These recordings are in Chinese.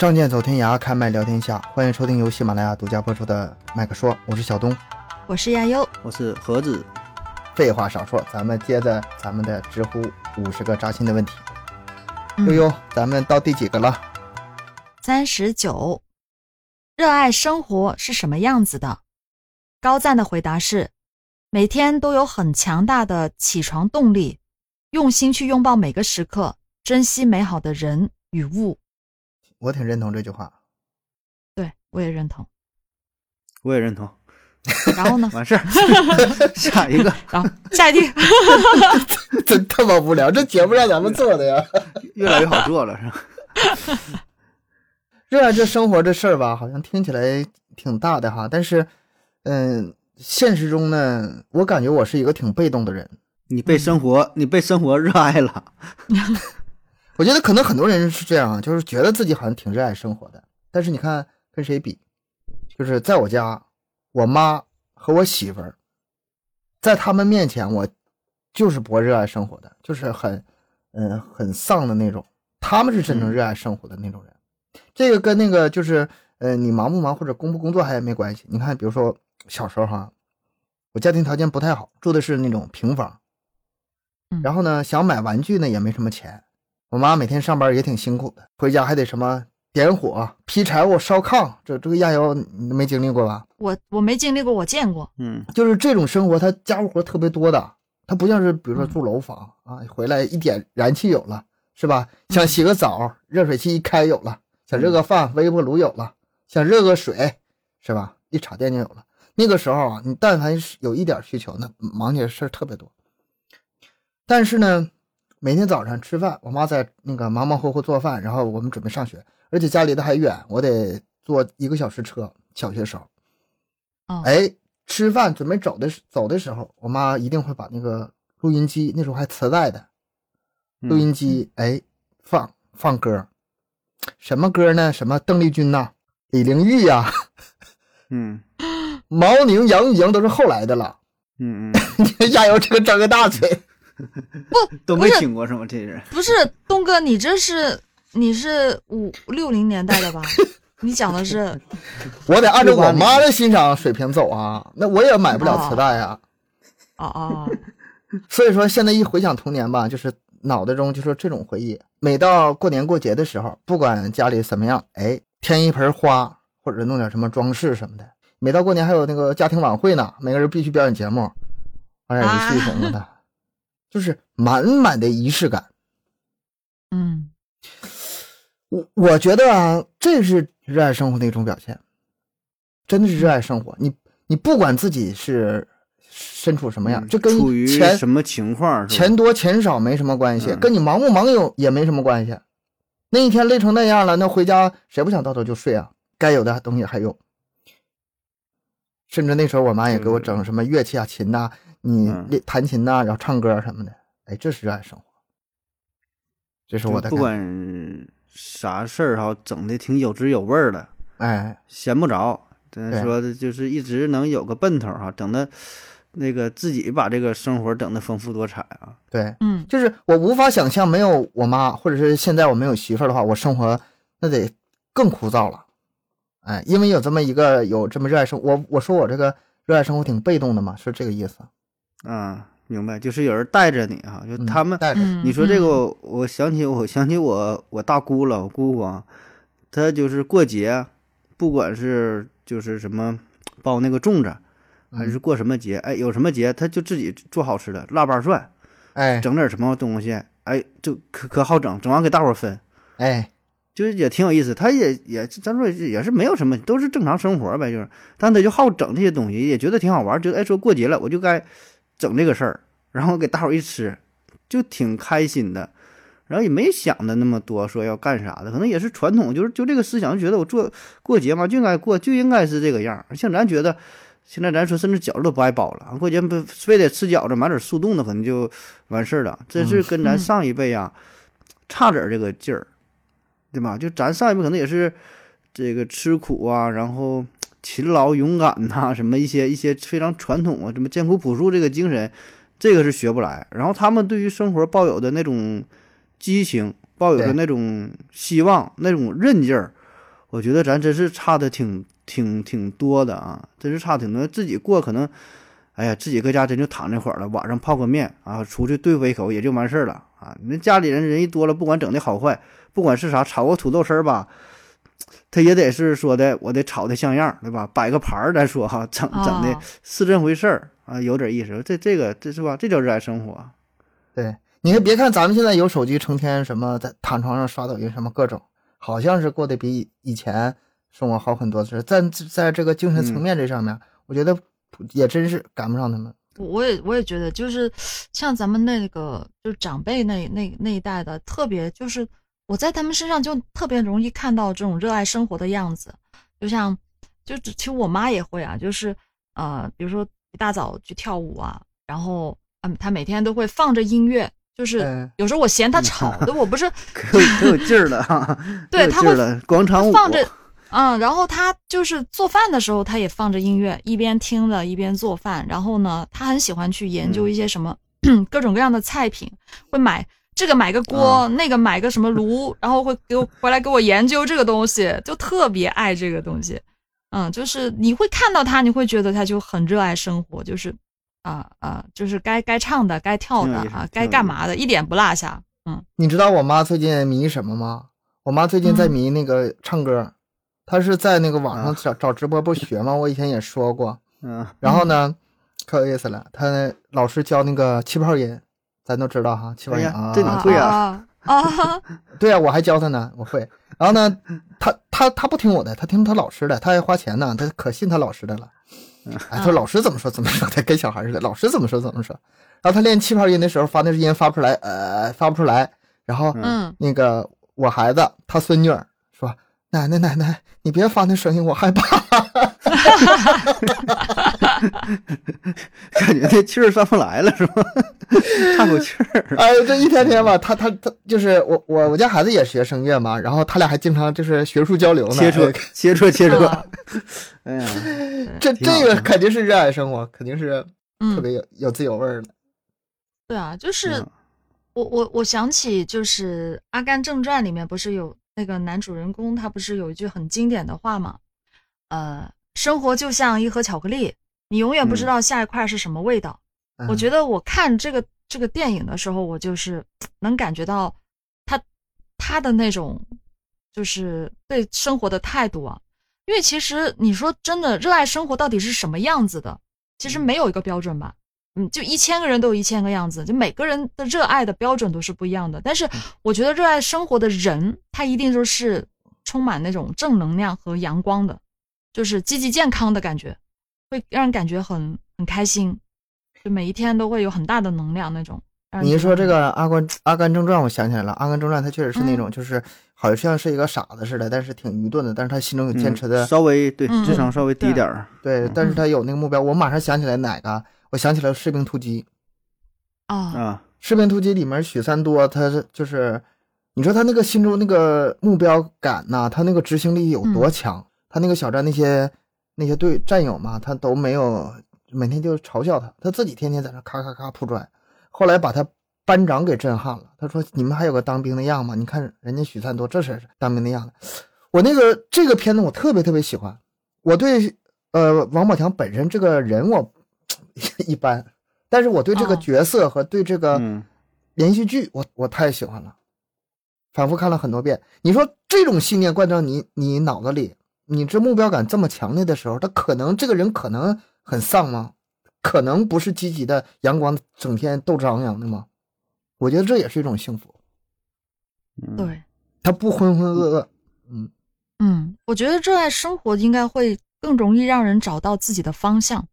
仗剑走天涯，开麦聊天下。欢迎收听由喜马拉雅独家播出的《麦克说》，我是小东。我是亚优，我是盒子。废话少说，咱们接着咱们的知乎五十个扎心的问题。嗯悠悠，咱们到第几个了？三十九，热爱生活是什么样子的？高赞的回答是：每天都有很强大的起床动力，用心去拥抱每个时刻，珍惜美好的人与物。我挺认同这句话。对我也认同。我也认同。然后呢？完事儿，下一个，然后下一题，真他妈无聊，这节目让咱们做的呀。越来越好做了，是吧？热爱这生活这事儿吧，好像听起来挺大的哈，但是，嗯，现实中呢，我感觉我是一个挺被动的人。你被生活，你被生活热爱了。我觉得可能很多人是这样啊，就是觉得自己好像挺热爱生活的，但是你看跟谁比，就是在我家，我妈和我媳妇儿，在他们面前，我就是不热爱生活的，就是很，嗯，很丧的那种。他们是真正热爱生活的那种人。这个跟那个就是，呃，你忙不忙或者工不工作还没关系。你看，比如说小时候哈，我家庭条件不太好，住的是那种平房，嗯然后呢，想买玩具呢也没什么钱。我妈每天上班也挺辛苦的，回家还得什么点火、劈柴火、烧炕，这这个压油你没经历过吧？我我没经历过，我见过。嗯，就是这种生活，他家务活特别多的，他不像是比如说住楼房啊，回来一点燃气有了，是吧？想洗个澡，热水器一开有了；想热个饭，微波炉有了；想热个水，是吧？一插电就有了。那个时候啊，你但凡是有一点需求，那忙起来事儿特别多。但是呢，每天早上吃饭，我妈在那个忙忙活活做饭，然后我们准备上学，而且家离得还远，我得坐一个小时车。小学时候，哦，哎，吃饭准备走的时走的时候，我妈一定会把那个录音机，那时候还磁带的录音机，哎，放放歌，什么歌呢？什么邓丽君呐、李玲玉呀、嗯毛宁、杨钰莹都是后来的了。嗯嗯，你看亚游这个张个大嘴，都没听过是吗？这是不是东哥，你这是你是五六零年代的吧？你讲的是 我得按照我妈的欣赏水平走啊，那我也买不了磁带啊。哦哦，所以说现在一回想童年吧，就是脑袋中就说这种回忆。每到过年过节的时候，不管家里怎么样，哎，添一盆花或者弄点什么装饰什么的。每到过年还有那个家庭晚会呢，每个人必须表演节目，玩点游戏什么的，就是满满的仪式感。嗯我我觉得啊，这是热爱生活的一种表现，真的是热爱生活。你你不管自己是身处什么样，嗯这跟处于钱什么情况？钱多钱少没什么关系，嗯跟你忙不忙有也没什么关系。那一天累成那样了，那回家谁不想倒头就睡啊？该有的东西还有。甚至那时候我妈也给我整什么乐器啊，琴呐、你弹琴呐、然后唱歌什么的。哎，这是热爱生活，这是我的不管啥事儿哈，整的挺有滋有味儿的，哎，闲不着。咱对说的就是一直能有个奔头哈，整的，那个自己把这个生活整的丰富多彩啊。对，嗯就是我无法想象没有我妈，或者是现在我没有媳妇儿的话，我生活那得更枯燥了。哎，因为有这么一个有这么热爱生我我说我这个热爱生活挺被动的嘛，是这个意思。啊，明白，就是有人带着你啊，就嗯他们。带着，嗯，你说这个我想起我想起我我大姑了，我姑姑啊，她就是过节，不管是就是什么包那个粽子，还是过什么节，哎，有什么节，她就自己做好吃的腊八蒜，哎整点什么东西，哎，就可可好整，整完给大伙儿分，哎，就是也挺有意思。她也也咱说也是没有什么，都是正常生活呗，就是，但她就好整这些东西，也觉得挺好玩，觉得哎说过节了，我就该整这个事儿，然后给大伙儿一吃，就挺开心的。然后也没想的那么多，说要干啥的，可能也是传统，就是就这个思想，就觉得我做过节嘛，就应该过，就应该是这个样儿。像咱觉得，现在咱说甚至饺子都不爱包了，过节不非得吃饺子，买点速冻的可能就完事儿了。这是跟咱嗯上一辈啊、差点儿这个劲儿，对吧？就咱上一辈可能也是这个吃苦啊，然后勤劳勇敢呐、什么一些一些非常传统啊，什么艰苦朴素这个精神，这个是学不来。然后他们对于生活抱有的那种激情，抱有的那种希望，那种韧劲儿，我觉得咱真是差的挺挺挺多的啊，真是差挺多。自己过可能，哎呀，自己搁家真就躺那会儿了，晚上泡个面啊，出去对付一口也就完事儿了啊。那家里人人一多了，不管整的好坏，不管是啥，炒个土豆丝儿吧，他也得是说的，我得炒的像样儿，对吧？摆个盘儿再说哈，整整的哦是这回事儿啊，有点意思。这这个这是吧？这叫热爱生活。对，你看，别看咱们现在有手机，成天什么在躺床上刷抖音，什么各种，好像是过得比以前生活好很多。是在在这个精神层面这上面，我觉得也真是赶不上他们。我我也我也觉得，就是像咱们那个就长辈那那那一代的，特别就是我在他们身上就特别容易看到这种热爱生活的样子。就像就其实我妈也会啊，就是呃，比如说一大早去跳舞啊，然后嗯，她每天都会放着音乐，就是嗯有时候我嫌她吵，的我不是 可有可有劲儿了哈，对她会广场舞放着，嗯，然后她就是做饭的时候，她也放着音乐，一边听着一边做饭。然后呢，她很喜欢去研究一些什么、各种各样的菜品，会买这个买个锅，那个买个什么炉，然后会给我回来给我研究这个东西，就特别爱这个东西。嗯，就是你会看到他，你会觉得他就很热爱生活，就是啊啊，就是该该唱的、该跳的啊，该干嘛的，一点不落下。嗯你知道我妈最近迷什么吗？我妈最近在迷那个唱歌，她是在那个网上找找直播不学吗？我以前也说过。嗯然后呢，可有意思了，她老师教那个气泡音，咱都知道哈，气泡音啊，这哪会啊啊啊！对啊，我还教他呢，我会。然后呢，他他他不听我的，他听他老师的，他还花钱呢，他可信他老师的了。哎，他说老师怎么说怎么说，他跟小孩似的，老师怎么说怎么说。然后他练气泡音的时候，发那音发不出来，呃，发不出来。然后嗯那个我孩子他孙女儿说：“奶奶奶奶，你别发那声音，我害怕。感觉这气儿上不来了是吧？差口气儿”。哎呦，这一天天吧，他他他就是我我我家孩子也学声乐嘛，然后他俩还经常就是学术交流呢。切磋哎切磋切磋啊，哎呀，这这个肯定是热爱生活，肯定是特嗯，别有有滋有味儿的。对啊，就是嗯我我我想起就是《阿甘正传》里面不是有那个男主人公，他不是有一句很经典的话吗？呃，生活就像一盒巧克力，你永远不知嗯道下一块是什么味道。我觉得得我看这个这个电影的时候，我就是能感觉到他他的那种就是对生活的态度啊。因为其实你说真的，热爱生活到底是什么样子的？其实没有一个标准吧。嗯，就一千个人都有一千个样子，就每个人的热爱的标准都是不一样的。但是我觉得热爱生活的人，他一定就是充满那种正能量和阳光的，就是积极健康的感觉，会让人感觉很很开心，就每一天都会有很大的能量那种。你一说这个《阿甘阿甘正传》，我想起来了，《阿甘正传》它确实是那嗯种，就是好像是一个傻子似的，但是挺愚钝的，但是他心中有坚持的嗯稍微对嗯智商稍微低点儿，对，但是嗯他有那个目标。我马上想起来哪个？我想起来《士兵突击》。啊，啊，《士兵突击》里面许三多，他是就是，你说他那个心中那个目标感呐、他那个执行力有多强？他那个小站那些那些队战友嘛，他都没有，每天就嘲笑他，他自己天天在那咔咔咔铺砖。后来把他班长给震撼了，他说：“你们还有个当兵的样吗？你看人家许三多，这是当兵的样子。”我那个这个片子我特别特别喜欢，我对呃王宝强本身这个人我 一般，但是我对这个哦角色和对这个嗯连续剧我我太喜欢了，反复看了很多遍。你说这种信念灌到你你脑子里，你这目标感这么强烈的时候，他可能这个人可能很丧吗？可能不是积极的、阳光，整天斗志昂扬的吗？我觉得这也是一种幸福，嗯，对，他不浑浑噩噩。嗯，嗯，我觉得热爱生活应该会更容易让人找到自己的方向，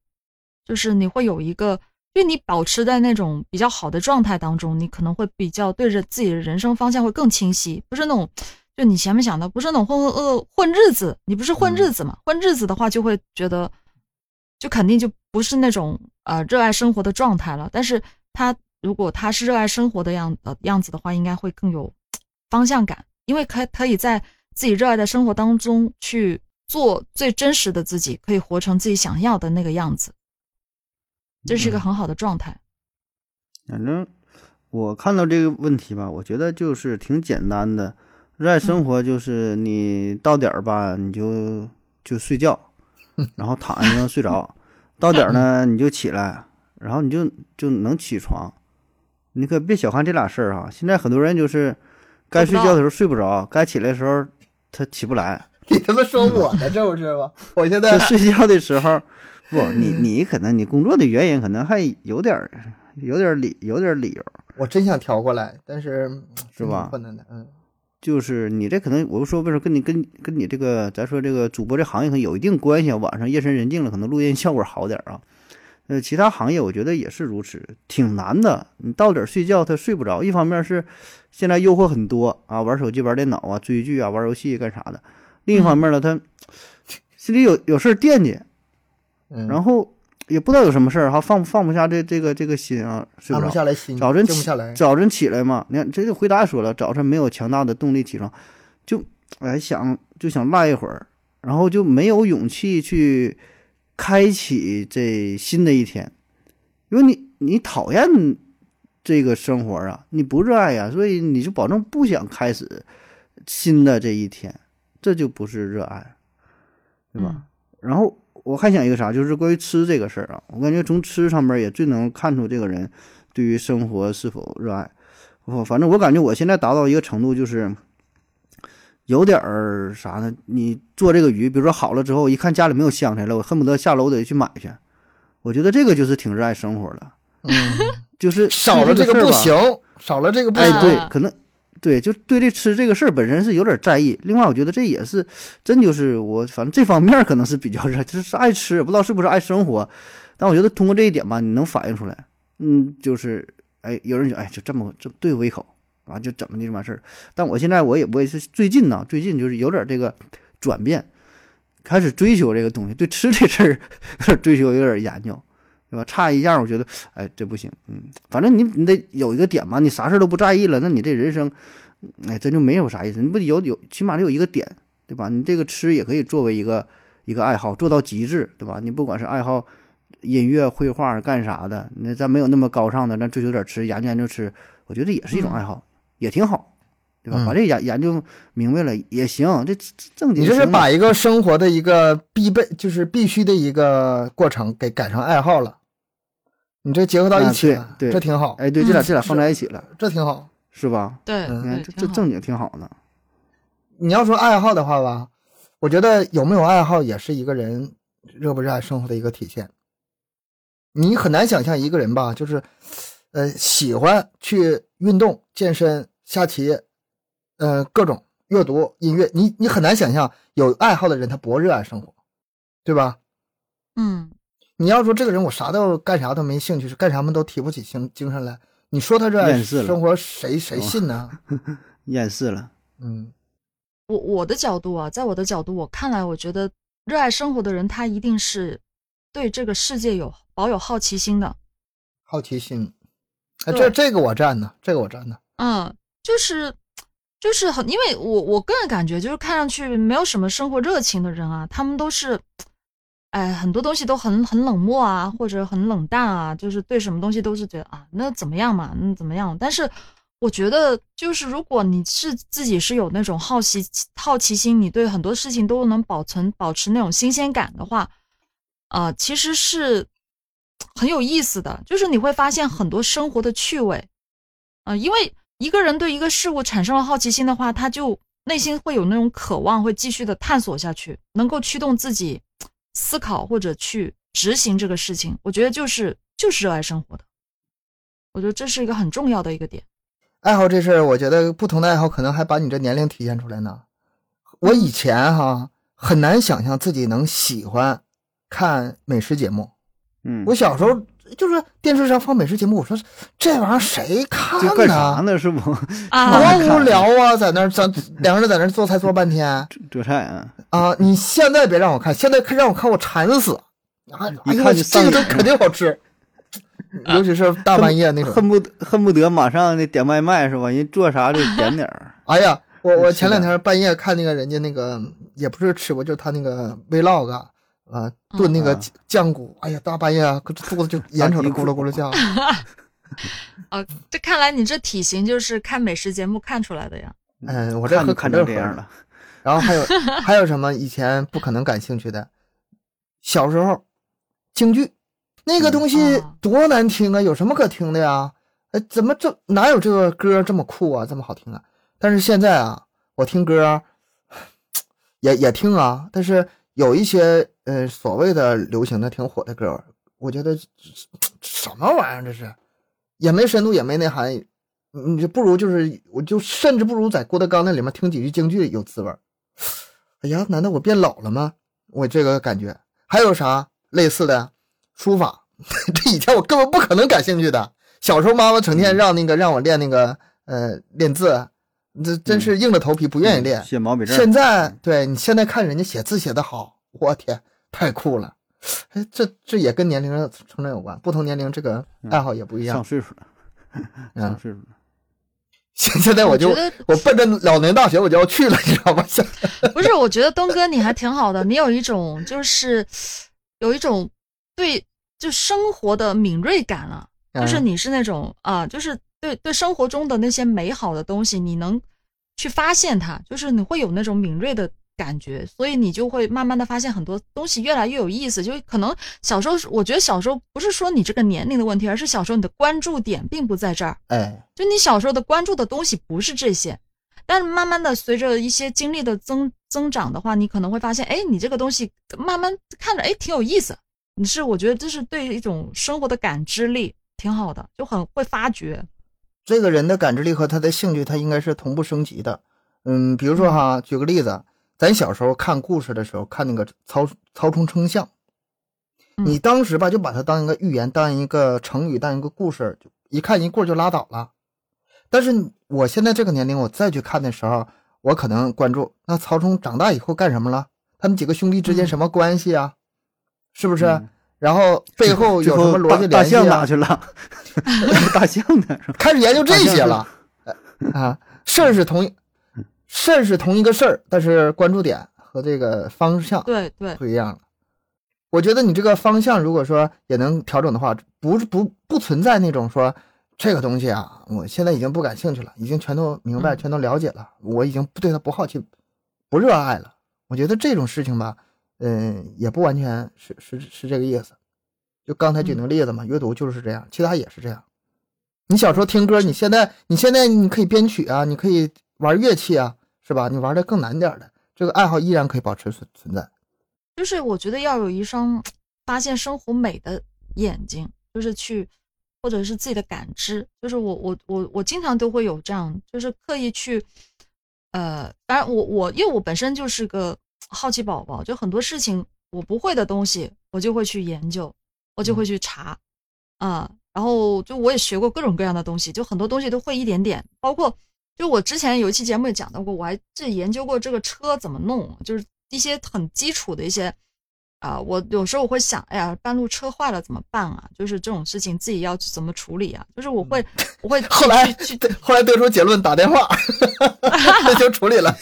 就是你会有一个，因为你保持在那种比较好的状态当中，你可能会比较对着自己的人生方向会更清晰，不是那种，就你前面想的，不是那种浑浑噩噩混日子，你不是混日子嘛？混日子的话，就会觉得，就肯定就不是那种呃热爱生活的状态了。但是他如果他是热爱生活的样呃样子的话，应该会更有方向感，因为可可以在自己热爱的生活当中去做最真实的自己，可以活成自己想要的那个样子，这是一个很好的状态。反正我看到这个问题吧，我觉得就是挺简单的，热爱生活就是你到点儿吧，你就就睡觉，然后躺下就能睡着。到点儿呢，你就起来，然后你就就能起床。你可别小看这俩事儿哈。现在很多人就是该睡觉的时候睡不着，该起来的时候他起不来。你他妈说我呢，这不是吗？我现在就睡觉的时候，不，你你可能你工作的原因可能还有点儿有点儿理有点儿理由，我真想调过来，但是是吧挺困难的，嗯，就是你这可能，我就说为什么跟你跟跟你这个咱说这个主播这行业可能有一定关系啊。晚上夜深人静了，可能录音效果好点儿啊。呃，其他行业我觉得也是如此，挺难的。你到点儿睡觉他睡不着，一方面是现在诱惑很多啊，玩手机、玩电脑啊、追剧啊、玩游戏干啥的；另一方面呢，他心里有有事儿惦记，嗯然后也不知道有什么事儿哈，放放不下这这个这个心啊，睡不着。不下来心，早晨起不下来，早晨起来嘛，你看这就回答也说了，早晨没有强大的动力起床，就哎想就想赖一会儿，然后就没有勇气去开启这新的一天，因为你你讨厌这个生活啊，你不热爱呀，所以你就保证不想开始新的这一天，这就不是热爱，对吧？嗯然后我还想一个啥，就是关于吃这个事儿啊，我感觉从吃上面也最能看出这个人对于生活是否热爱。我反正我感觉我现在达到一个程度，就是有点儿啥呢？你做这个鱼，比如说好了之后，一看家里没有香菜了，我恨不得下楼得去买去。我觉得这个就是挺热爱生活的，嗯，就是少了这个不行，少了这个不哎，行，对啊，可能对，就对这吃这个事儿本身是有点在意。另外，我觉得这也是真就是我反正这方面可能是比较 热，就是爱吃，不知道是不是爱生活。但我觉得通过这一点吧，你能反映出来，嗯，就是哎，有人就哎就这么这对我一口啊，就怎么的这完事儿。但我现在我也我也是最近呢，最近就是有点这个转变，开始追求这个东西，对吃这事儿 有点追求，有点研究。对吧？差一样，我觉得，哎，这不行。嗯，反正你你得有一个点嘛，你啥事儿都不在意了，那你这人生，哎，真就没有啥意思。你不得有有，起码得有一个点，对吧？你这个吃也可以作为一个一个爱好，做到极致，对吧？你不管是爱好音乐、绘画干啥的，那咱没有那么高尚的，咱追求点吃，研究研究吃，我觉得也是一种爱好，也挺好，对吧？嗯把这研研究明白了也行，这这正经你这是把一个生活的一个必备，就是必须的一个过程给改成爱好了，你这结合到一起了，啊对对这挺好，哎，对，这俩嗯这俩放在一起了，这挺好。是吧？对，这这正经挺好的。你要说爱好的话吧，我觉得有没有爱好也是一个人热不热爱生活的一个体现。你很难想象一个人吧，就是，呃，喜欢去运动、健身、下棋，呃，各种阅读、音乐，你你很难想象有爱好的人他不热爱生活，对吧？嗯，你要说这个人我啥都干啥都没兴趣，是干啥么都提不起精精神来，你说他热爱生活，谁谁信呢？厌世了，嗯我我的角度啊，在我的角度，我看来，我觉得热爱生活的人，他一定是对这个世界有保有好奇心的。好奇心，哎，这这个我占呢，这个我占呢。嗯，就是就是很，因为我我个人感觉，就是看上去没有什么生活热情的人啊，他们都是，哎，很多东西都很很冷漠啊，或者很冷淡啊，就是对什么东西都是觉得啊，那怎么样嘛，那怎么样？但是我觉得，就是如果你是自己是有那种好奇好奇心，你对很多事情都能保存保持那种新鲜感的话，呃，其实是很有意思的，就是你会发现很多生活的趣味。啊、因为一个人对一个事物产生了好奇心的话，他就内心会有那种渴望，会继续的探索下去，能够驱动自己思考或者去执行这个事情。我觉得就是就是热爱生活的，我觉得这是一个很重要的一个点。爱好这事儿，我觉得不同的爱好可能还把你这年龄体现出来呢。我以前哈很难想象自己能喜欢看美食节目。嗯，我小时候就是电视上放美食节目，我说这玩意儿谁看这干啥呢？呢？是不 啊，多无聊啊，在那儿咱两个人在那儿做菜做半天做菜啊？啊！你现在别让我看，现在让我看我馋死啊！哎呦，一看就这个都肯定好吃，尤其是大半夜那种。恨不得恨不得马上那点外卖是吧？人做啥就点点儿。哎呀，我我前两天半夜看那个人家那个也不是吃播，就是他那个 vlog 啊，炖那个嗯酱骨，哎呀，大半夜啊，可肚子就眼瞅着咕噜咕噜叫。哦，这看来你这体型就是看美食节目看出来的呀。嗯，我这喝可看这样了。然后还有 还有什么以前不可能感兴趣的？小时候京剧那个东西啊多难听啊，有什么可听的呀？哎，怎么这哪有这个歌这么酷啊，这么好听啊？但是现在啊，我听歌 也也听啊，但是有一些呃所谓的流行的挺火的歌，我觉得什么玩意儿这是，也没深度，也没内涵，你不如就是我就甚至不如在郭德纲那里面听几句京剧有滋味儿。哎呀，难道我变老了吗？我这个感觉。还有啥类似的书法？这以前我根本不可能感兴趣的。小时候妈妈成天让那个让我练那个呃练字，这真是硬着头皮不愿意练。写毛笔字，现在对你现在看人家写字写得好，我天，太酷了！哎，这这也跟年龄的成长有关，不同年龄这个爱好也不一样上。岁数了，上嗯，岁数了。现现在我就我我奔着老年大学我就要去了，你知道吗？不是，我觉得东哥你还挺好的，你有一种就是有一种对就生活的敏锐感了，就是嗯你是那种啊、就是对对生活中的那些美好的东西，你能去发现它，就是你会有那种敏锐的感觉，所以你就会慢慢的发现很多东西越来越有意思。就可能小时候，我觉得小时候不是说你这个年龄的问题，而是小时候你的关注点并不在这儿。哎，就你小时候的关注的东西不是这些，但是慢慢的随着一些经历的增增长的话，你可能会发现，哎，你这个东西慢慢看着，哎，挺有意思。你是我觉得这是对一种生活的感知力挺好的，就很会发掘。这个人的感知力和他的兴趣，他应该是同步升级的。嗯，比如说哈，举个例子，咱小时候看故事的时候，看那个曹曹冲称象，嗯你当时吧就把它当一个寓言，当一个成语，当一个故事，就一看一过就拉倒了。但是我现在这个年龄，我再去看的时候，我可能关注那曹冲长大以后干什么了，他们几个兄弟之间嗯什么关系啊？是不是？嗯然后背后有什么逻辑大大联系啊？象哪去了？大象呢？开始研究这些了，呃啊，事儿是同一事儿是同一个事儿，但是关注点和这个方向对对，不一样了。我觉得你这个方向如果说也能调整的话，不是不不存在那种说这个东西啊，我现在已经不感兴趣了，已经全都明白、嗯全都了解了，我已经不对它不好奇、不热爱了。我觉得这种事情吧，嗯，也不完全是是是这个意思。就刚才举那个例子嘛，阅读就是这样，其他也是这样。你小时候听歌，你现在你现在你可以编曲啊，你可以玩乐器啊，是吧？你玩的更难点的，这个爱好依然可以保持存存在。就是我觉得要有一双发现生活美的眼睛，就是去，或者是自己的感知。就是我我我我经常都会有这样，就是刻意去，呃，当然我我因为我本身就是个好奇宝宝，就很多事情我不会的东西，我就会去研究，我就会去查，啊、然后就我也学过各种各样的东西，就很多东西都会一点点，包括就我之前有一期节目也讲到过，我还自己研究过这个车怎么弄，就是一些很基础的一些啊、我有时候我会想，哎呀，半路车坏了怎么办啊？就是这种事情自己要去怎么处理啊？就是我会，我会 后来后来得出结论，打电话 那就处理了。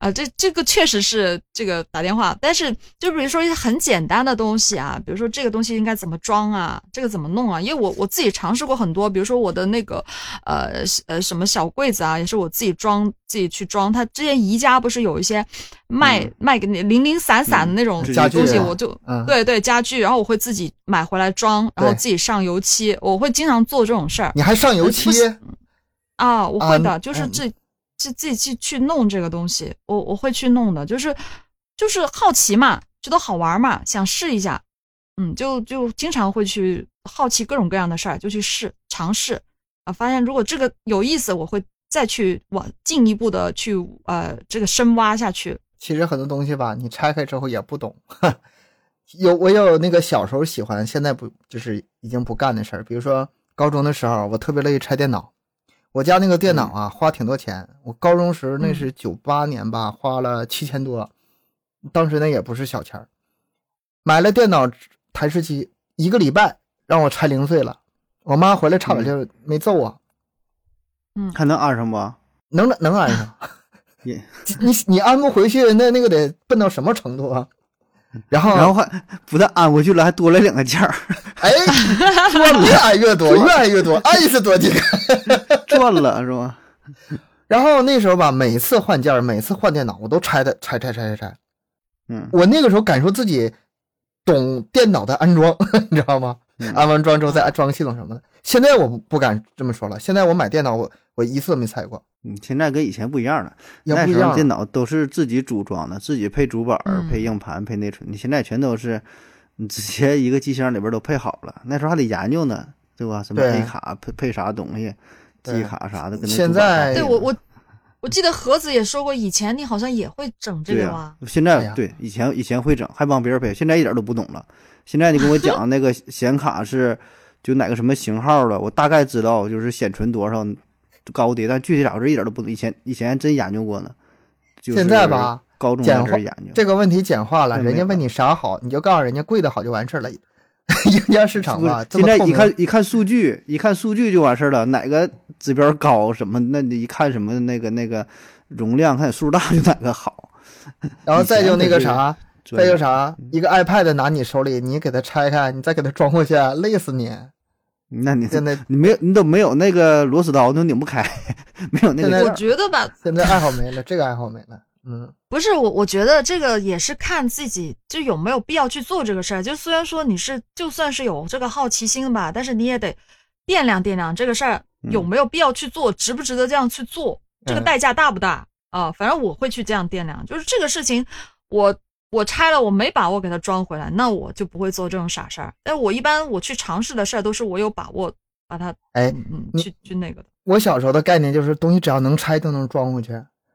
啊，这这个确实是这个打电话，但是就比如说一些很简单的东西啊，比如说这个东西应该怎么装啊，这个怎么弄啊？因为我我自己尝试过很多，比如说我的那个呃呃什么小柜子啊，也是我自己装自己去装。他之前宜家不是有一些卖、嗯卖给你零零散散的那种东西，啊我就嗯，对对家具，然后我会自己买回来装，然后自己上油漆，我会经常做这种事儿。你还上油漆啊，我会的，就是自自自己去去弄这个东西，我我会去弄的，就是就是好奇嘛，觉得好玩嘛，想试一下，嗯，就就经常会去好奇各种各样的事儿，就去试尝试啊，发现如果这个有意思，我会再去往进一步的去呃这个深挖下去，其实很多东西吧，你拆开之后也不懂。有我有那个小时候喜欢，现在不就是已经不干的事儿。比如说高中的时候，我特别乐意拆电脑。我家那个电脑啊，花挺多钱。我高中时那是九八年吧，花了七千多，当时那也不是小钱儿。买了电脑台式机，一个礼拜让我拆零碎了。我妈回来差点就没揍我，嗯还能安上不？能能安上。你你你安不回去，那那个得笨到什么程度啊？然后然后还不但安过去了，还多了两个件儿，哎，说越安越多，越安越多，安一次多几个。赚了是吧？然后那时候吧，每次换件儿，每次换电脑，我都拆的拆拆拆拆拆。嗯我那个时候感受自己懂电脑的安装，你知道吗？嗯安完装之后再安装系统什么的。现在我不不敢这么说了，现在我买电脑，我我一次没拆过，嗯，现在跟以前不一样了，也那不一样了。时候电脑都是自己组装的，自己配主板配硬盘、配内存。你现在全都是你直接一个机箱里边都配好了，那时候还得研究呢，对吧？什么对 A 卡配配啥东西，对记忆卡啥的，跟那现在对我我我记得盒子也说过，以前你好像也会整这、个吧？现在对以前以前会整，还帮别人配，现在一点都不懂了。现在你跟我讲 那个显卡是就哪个什么型号的，我大概知道就是显存多少高低，但具体咋回事一点都不懂。以前以前真研究过呢，就是现在吧，高中在简化这研究。这个问题简化了，人家问你啥好，你就告诉人家贵的好就完事儿了。硬件 市场吧，现在一看一看数据，一看数据就完事儿了，哪个指标高什么，那你一看什么那个那个容量，看数大就哪个好。然后再就那个啥，再就啥，一个 iPad 拿你手里，你给它拆开，你再给它装回去，累死你。那你现在你没有你都没有那个螺丝刀，你都拧不开，没有那个我觉得吧，现在爱好没了，这个爱好没了。嗯，不是我，我觉得这个也是看自己就有没有必要去做这个事儿。就虽然说你是就算是有这个好奇心吧，但是你也得掂量掂量这个事儿有没有必要去做，值不值得这样去做，这个嗯代价大不大啊？反正我会去这样掂量，就是这个事情我。我拆了，我没把握给它装回来，那我就不会做这种傻事儿。但我一般我去尝试的事儿，都是我有把握把它，哎，嗯嗯，去去那个的。我小时候的概念就是东西只要能拆都能装回去，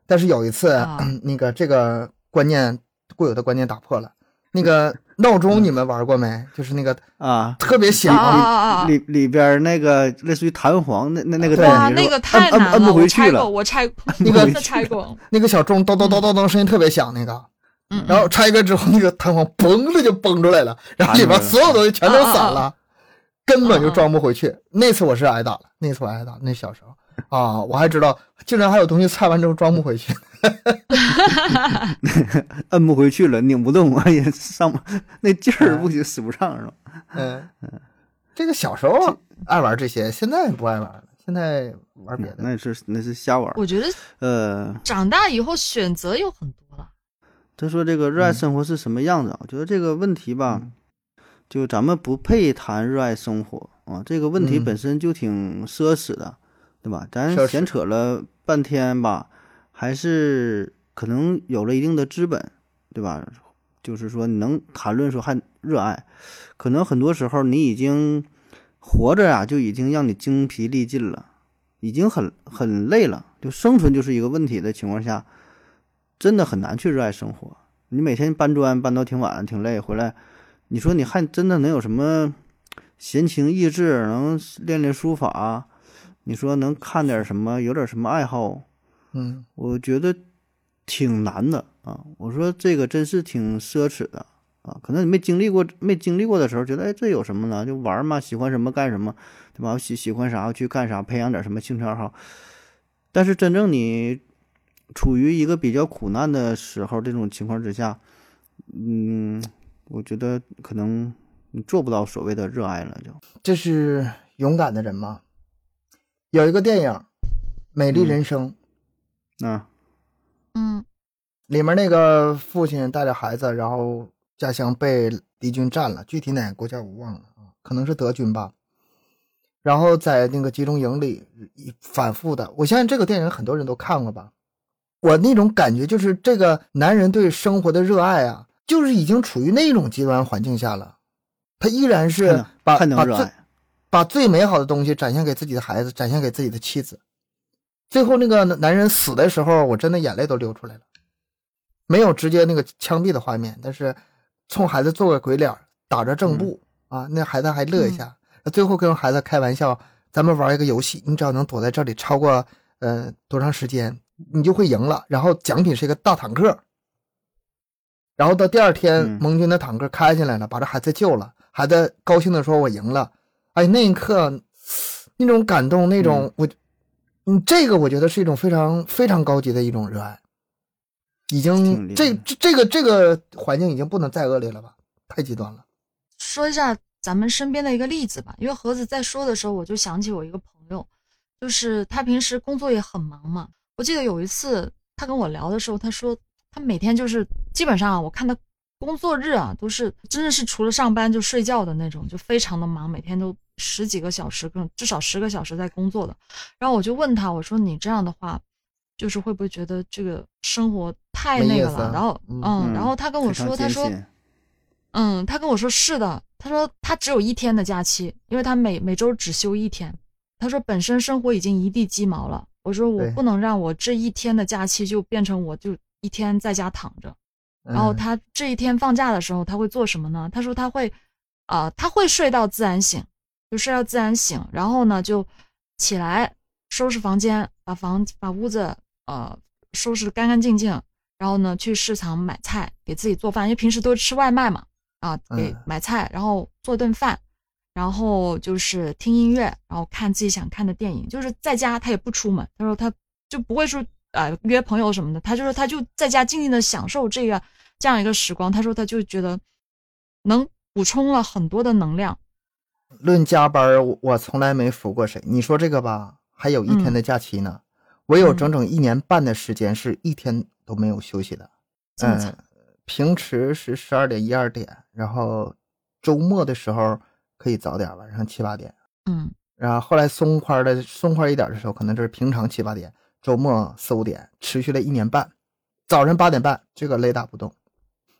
但是有一次，啊 那个这个观念固有的观念打破了。那个 闹钟你们玩过没？就是那个啊。特别响！里里边那个类似于弹簧那那那个东西，那个太难了，摁不回去我拆过，了。我拆过，那个真的拆过。那个小钟咚咚咚咚咚声音特别响，那个。嗯，然后拆开之后，那个弹簧嘣的就崩出来了，然后里边所有东西全都散啊了，根本就装不回去。那次我是挨打了，那次我挨打，那小时候啊，我还知道竟然还有东西拆完之后装不回去。摁不回去了，拧不动，哎呀，上那劲儿不行，使不上是吧？嗯，这个小时候爱玩这些，现在不爱玩了，现在玩别的。那是那是瞎玩。我觉得呃，长大以后选择有很多了。他说这个热爱嗯生活是什么样子啊？我觉得这个问题吧，就咱们不配谈热爱生活啊，这个问题嗯本身就挺奢侈的，对吧？咱闲扯了半天吧，还是可能有了一定的资本，对吧？就是说你能谈论说还热爱，可能很多时候你已经活着呀、就已经让你精疲力尽了，已经很很累了，就生存就是一个问题的情况下，真的很难去热爱生活。你每天搬砖搬到挺晚，挺累，回来，你说你还真的能有什么闲情逸致，能练练书法？你说能看点什么，有点什么爱好？嗯，我觉得挺难的啊。我说这个真是挺奢侈的啊。可能你没经历过，没经历过的时候，觉得哎这有什么呢？就玩嘛，喜欢什么干什么，对吧？喜喜欢啥去干啥，培养点什么兴趣爱好。但是真正你处于一个比较苦难的时候，这种情况之下，嗯，我觉得可能你做不到所谓的热爱了，就这是勇敢的人吗？有一个电影《美丽人生》，啊，嗯里面那个父亲带着孩子，然后家乡被敌军占了，具体哪个国家我忘了啊，可能是德军吧。然后在那个集中营里反复的，我相信这个电影很多人都看过吧。我那种感觉就是这个男人对生活的热爱啊，就是已经处于那种极端环境下了，他依然是把把最把最美好的东西展现给自己的孩子，展现给自己的妻子。最后那个男人死的时候，我真的眼泪都流出来了。没有直接那个枪毙的画面，但是冲孩子做个鬼脸，打着正步、啊，那孩子还乐一下。最后跟孩子开玩笑，咱们玩一个游戏，你只要能躲在这里超过呃多长时间，你就会赢了。然后奖品是一个大坦克。然后到第二天，嗯盟军的坦克开进来了，把这孩子救了。孩子高兴的说：“我赢了。”哎，那一刻那种感动，那种、我，嗯，这个我觉得是一种非常非常高级的一种热爱。已经这这这个这个环境已经不能再恶劣了吧？太极端了。说一下咱们身边的一个例子吧，因为盒子在说的时候，我就想起我一个朋友，就是他平时工作也很忙嘛。我记得有一次他跟我聊的时候，他说他每天就是基本上啊，我看他工作日啊都是真的是除了上班就睡觉的那种，就非常的忙，每天都十几个小时，更至少十个小时在工作的。然后我就问他，我说你这样的话，就是会不会觉得这个生活太那个了？然后嗯嗯，然后他跟我说，他说。嗯，他跟我说是的，他说他只有一天的假期，因为他每每周只休一天。他说本身生活已经一地鸡毛了，我说我不能让我这一天的假期就变成我就一天在家躺着。然后嗯他这一天放假的时候，他会做什么呢？他说他会，啊、他会睡到自然醒，就睡到自然醒，然后呢就起来收拾房间，把房把屋子呃收拾得干干净净，然后呢去市场买菜给自己做饭，因为平时都是吃外卖嘛，啊给嗯买菜，然后做顿饭，然后就是听音乐，然后看自己想看的电影，就是在家他也不出门，他说他就不会说呃约朋友什么的，他就说他就在家静静的享受这个这样一个时光，他说他就觉得能补充了很多的能量，论加班，我我从来没服过谁。你说这个吧，还有一天嗯的假期呢，我有嗯整整一年半的时间是一天都没有休息的。嗯平时是十二点一二点，然后周末的时候可以早点，晚上七八点。嗯然后后来松快的松快一点的时候，可能就是平常七八点，周末四五点，持续了一年半。早晨八点半，这个雷打不动。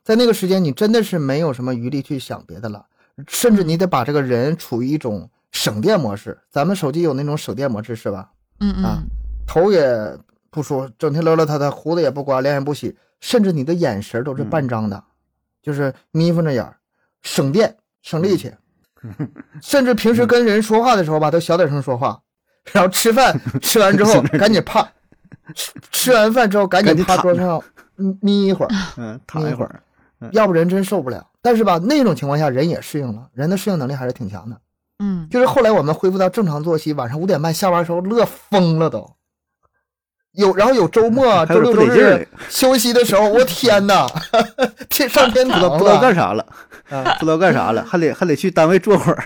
在那个时间，你真的是没有什么余力去想别的了，甚至你得把这个人处于一种省电模式。咱们手机有那种省电模式是吧？嗯啊嗯头也不梳，整天邋邋遢遢，胡子也不刮，脸也不洗，甚至你的眼神都是半张的，就是眯缝着眼儿，省电省力气。甚至平时跟人说话的时候吧，都小点声说话，然后吃饭 吃完之后赶紧趴，吃吃完饭之后赶紧趴桌上嗯眯一会儿，嗯，躺一会儿，要不人真受不了。但是吧，那种情况下人也适应了，人的适应能力还是挺强的。嗯，就是后来我们恢复到正常作息，晚上五点半下班的时候乐疯了都。有，然后有周末、周六、周日休息的时候，我天哪，天上天堂不知道不知道干啥？了，啊不知道干啥了，还得还得去单位坐会儿。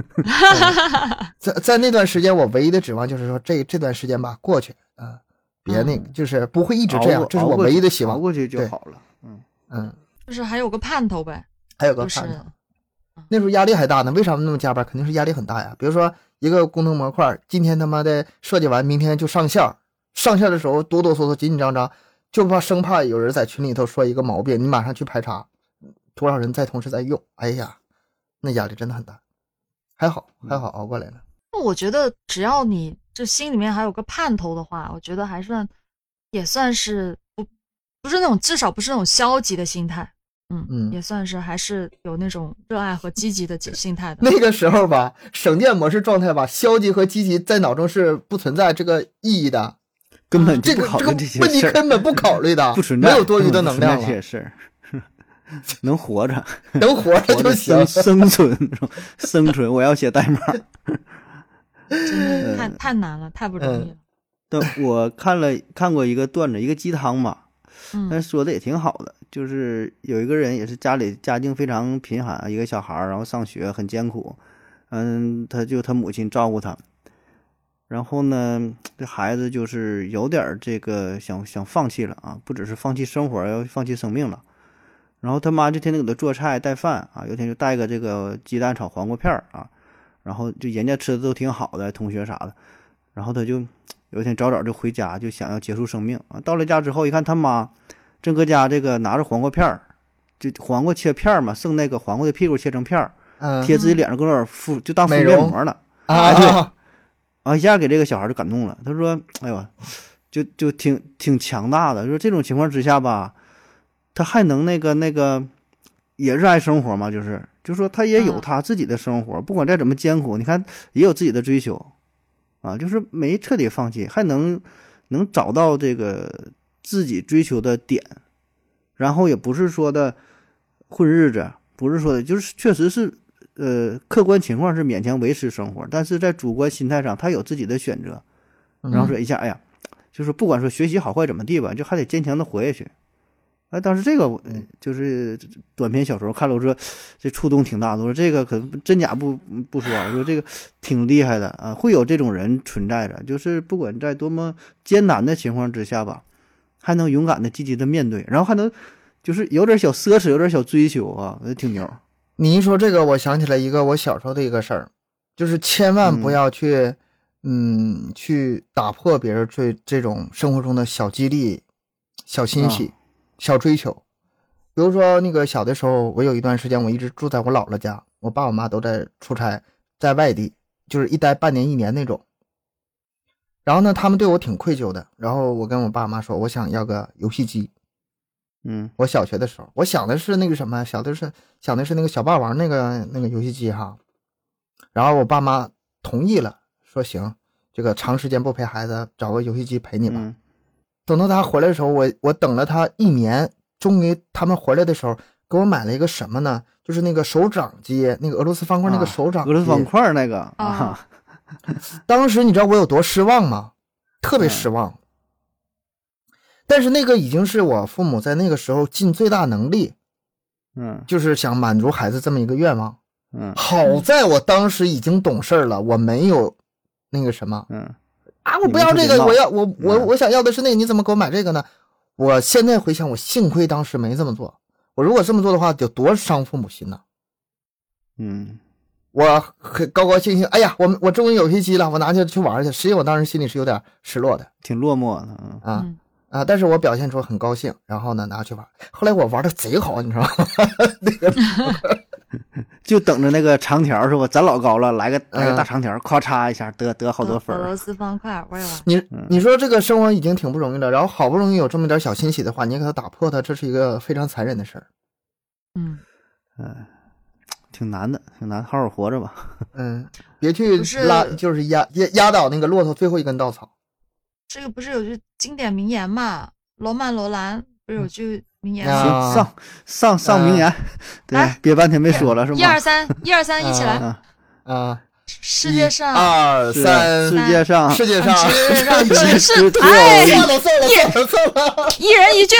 在在那段时间，我唯一的指望就是说，这这段时间吧过去啊，别那个，就是不会一直这样这是我唯一的希望。熬过去就好了。嗯，嗯，就是还有个盼头呗，还有个盼头，那时候压力还大呢。为啥那么加班？肯定是压力很大呀。比如说一个工程模块，今天他妈的设计完，明天就上线儿，上线的时候哆哆嗦嗦、紧紧张张，就怕生怕有人在群里头说一个毛病，你马上去排查，多少人在同时在用，哎呀，那压力真的很大。还好还好熬过来了。那我觉得只要你这心里面还有个盼头的话，我觉得还算也算是不不是那种至少不是那种消极的心态，嗯嗯也算是还是有那种热爱和积极的心态的。那个时候吧，省电模式状态吧，消极和积极在脑中是不存在这个意义的，根本就这个这个不考虑这些问题，根本不考虑的，不存在，没有多余的能量根本不存在这些了，事儿。能活着，能活着就行生。生存，生存，我要写代码。真的太太难了，太不容易了。但我看了看过一个段子，一个鸡汤嘛，但嗯说的也挺好的，就是有一个人也是家里家境非常贫寒，一个小孩儿，然后上学很艰苦，嗯，他就他母亲照顾他，然后呢，这孩子就是有点儿这个想想放弃了啊，不只是放弃生活，要放弃生命了。然后他妈就天天给他做菜带饭啊，有天就带个这个鸡蛋炒黄瓜片儿啊，然后就人家吃的都挺好的，同学啥的，然后他就有一天早早就回家，就想要结束生命啊。到了家之后，一看他妈正搁家这个拿着黄瓜片儿，就黄瓜切片儿嘛，剩那个黄瓜的屁股切成片儿，嗯贴自己脸上搁那儿敷，就当敷面膜了。啊，对啊啊，一下给这个小孩就感动了。他说：“哎呦，就就挺挺强大的。说这种情况之下吧，他还能那个那个也热爱生活嘛，就是就说他也有嗯他自己的生活，不管再怎么艰苦，你看也有自己的追求啊，就是没彻底放弃，还能能找到这个自己追求的点，然后也不是说的混日子，不是说的，就是确实是呃，客观情况是勉强维持生活，但是在主观心态上，他有自己的选择。然后说一下，哎呀，就是不管说学习好坏怎么地吧，就还得坚强的活下去，哎，当时这个我嗯就是短篇小说看了，我说这触动挺大的。我说这个可能真假不不说啊，我说这个挺厉害的啊，会有这种人存在着，就是不管在多么艰难的情况之下吧，还能勇敢的、积极的面对，然后还能就是有点小奢侈，有点小追求啊，挺牛。你一说这个，我想起来一个我小时候的一个事儿，就是千万不要去，嗯，去打破别人对这种生活中的小激励、小欣喜、小追求。比如说，那个小的时候，我有一段时间我一直住在我姥姥家，我爸我妈都在出差，在外地，就是一待半年一年那种。然后呢，他们对我挺愧疚的。然后我跟我爸妈说，我想要个游戏机。嗯我小学的时候，我想的是那个什么，想的是想的是那个小霸王那个那个游戏机哈。然后我爸妈同意了，说行，这个长时间不陪孩子，找个游戏机陪你吧。嗯等到他回来的时候，我我等了他一年，终于他们回来的时候，给我买了一个什么呢？就是那个手掌机，那个俄罗斯方块那个啊手掌机。俄罗斯方块那个啊啊，当时你知道我有多失望吗？特别失望。但是那个已经是我父母在那个时候尽最大能力，嗯。就是想满足孩子这么一个愿望。嗯。好在我当时已经懂事了，我没有那个什么。嗯。啊，我不要这个，我要我我嗯。我想要的是那个，你怎么给我买这个呢？我现在回想，我幸亏当时没这么做。我如果这么做的话，得多伤父母心呐！嗯。我很高高兴兴，哎呀，我我终于有游戏机了，我拿去去玩去。实际我当时心里是有点失落的。挺落寞的，嗯。啊。嗯啊！但是我表现出很高兴，然后呢拿去玩。后来我玩的贼好，你知道吗？那个 就等着那个长条是吧？咱老高了，来个来个嗯大长条，咔嚓一下得得好多分儿俄罗。斯方块，我也玩。你嗯你说这个生活已经挺不容易了，然后好不容易有这么点小欣喜的话，你给他打破它，这是一个非常残忍的事儿。嗯，嗯，挺难的，挺难，好好活着吧。嗯，别去拉，就是压压压倒那个骆驼最后一根稻草。这个不是有句经典名言嘛？罗曼·罗兰不是有句名言啊吗？行，上上上名言，对来，憋半天没说了是吗一二？三，一二三，一起来！啊，啊，世界上，二三，世界上世界上，世界上只 只是只哎有算了算了算了算了。一人一句，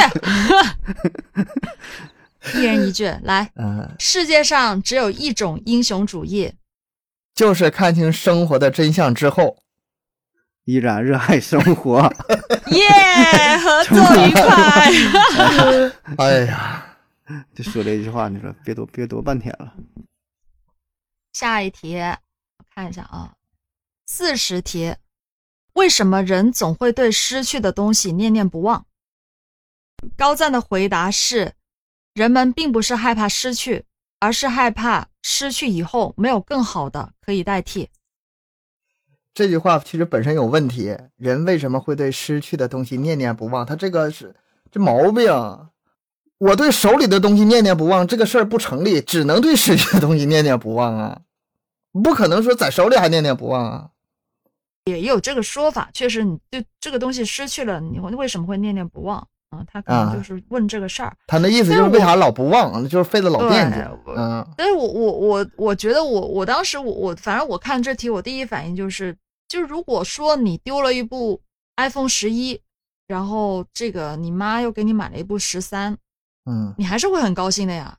一人一句，来，嗯，世界上只有一种英雄主义，就是看清生活的真相之后，依然热爱生活。耶，合作愉 快。哎呀，就说这一句话，你说别多别多半天了。下一题，我看一下啊，四十题，为什么人总会对失去的东西念念不忘？高赞的回答是：人们并不是害怕失去，而是害怕失去以后没有更好的可以代替。这句话其实本身有问题。人为什么会对失去的东西念念不忘？他这个是这毛病。我对手里的东西念念不忘，这个事儿不成立，只能对失去的东西念念不忘啊，不可能说在手里还念念不忘啊。也有这个说法，确实，你对这个东西失去了，你会为什么会念念不忘啊？他可能啊就是问这个事儿。他那意思就是为啥老不忘，就是费了老惦记嗯但是我我我我觉得我我当时我我反正我看这题，我第一反应就是，就如果说你丢了一部 iPhone 十一，然后这个你妈又给你买了一部十三，嗯，你还是会很高兴的呀。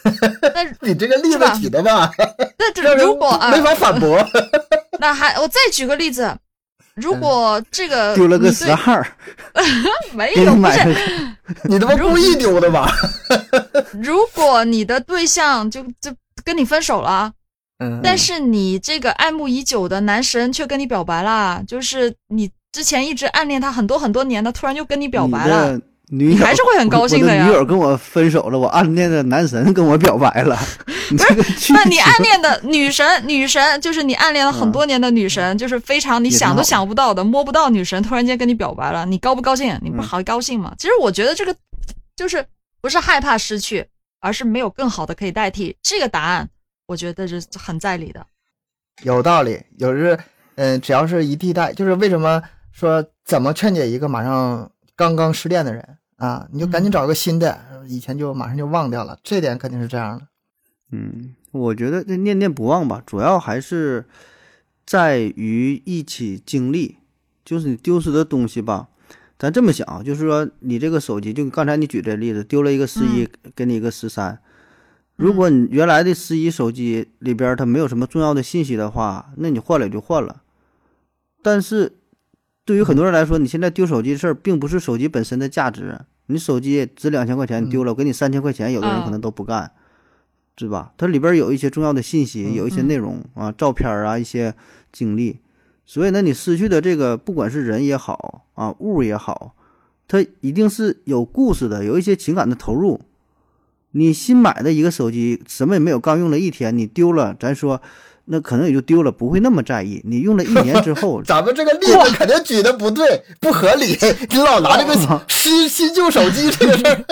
但你这个例子举的吧，那这 如果啊，没法反驳。那还我再举个例子，如果这个丢了个十二，没有你他妈故意丢的吧？如果你的对象就就跟你分手了。嗯，但是你这个爱慕已久的男神却跟你表白啦，就是你之前一直暗恋他很多很多年的，突然就跟你表白了，你的女友你还是会很高兴的呀我的女友跟我分手了，我暗恋的男神跟我表白了，你这个去那你暗恋的女神，女神就是你暗恋了很多年的女神，就是非常你想都想不到的摸不到女神，突然间跟你表白了，你高不高兴？你不嗯好高兴吗？其实我觉得这个就是不是害怕失去，而是没有更好的可以代替。这个答案我觉得是很在理的。有道理，有时，嗯、只要是一替代，就是为什么说怎么劝解一个马上刚刚失恋的人啊，你就赶紧找个新的，以前就马上就忘掉了，这点肯定是这样的。嗯，我觉得这念念不忘吧，主要还是在于一起经历，就是你丢失的东西吧，咱这么想啊，就是说你这个手机，就刚才你举这例子，丢了一个十一，给你一个十三。如果你原来的十一手机里边它没有什么重要的信息的话，那你换了也就换了。但是对于很多人来说，你现在丢手机的事儿，并不是手机本身的价值。你手机值两千块钱，丢了，我给你三千块钱，有的人可能都不干，是吧？它里边有一些重要的信息，有一些内容啊，照片啊，一些经历。所以呢，你失去的这个，不管是人也好啊，物也好，它一定是有故事的，有一些情感的投入。你新买的一个手机，什么也没有，刚用了一天，你丢了，咱说。那可能也就丢了，不会那么在意。你用了一年之后，咱们这个例子肯定举的不对，不合理。你老拿这个新新旧手机这个事儿，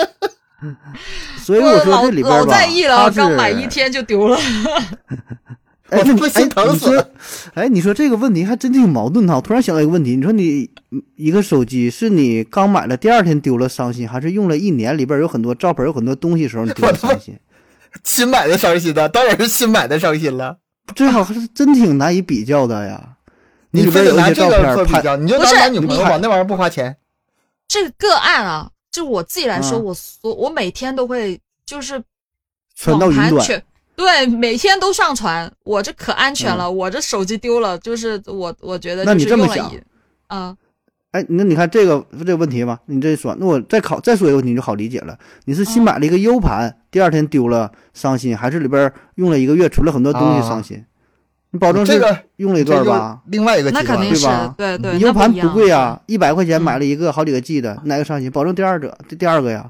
所以我说这里边吧，老在意了，刚买一天就丢了。哎，不心疼死了。哎，你说这个问题还真挺矛盾哈。我突然想到一个问题，你说你一个手机是你刚买了第二天丢了伤心，还是用了一年里边有很多照片、有很多东西时候你丢了伤心？新买的伤心的，当然是新买的伤心了。这好像是真挺难以比较的呀！你非得拿这个做比较，你就拿男女朋友吧，那玩意儿不花钱。这个个案啊，就我自己来说，我我我每天都会就是传到云端，对，每天都上传。我这可安全了，我这手机丢了，就是我我觉得。那你这么想啊？哎，那你看这个这个问题吧，你这说，那我再考再说一个问题就好理解了。你是新买了一个 U 盘，第二天丢了伤心，还是里边用了一个月存了很多东西伤心？你保证这个用了一段吧？另外一个那肯定是对对。U 盘不贵啊，一百块钱买了一个好几个 G 的，哪个伤心？保证第二者第第二个呀。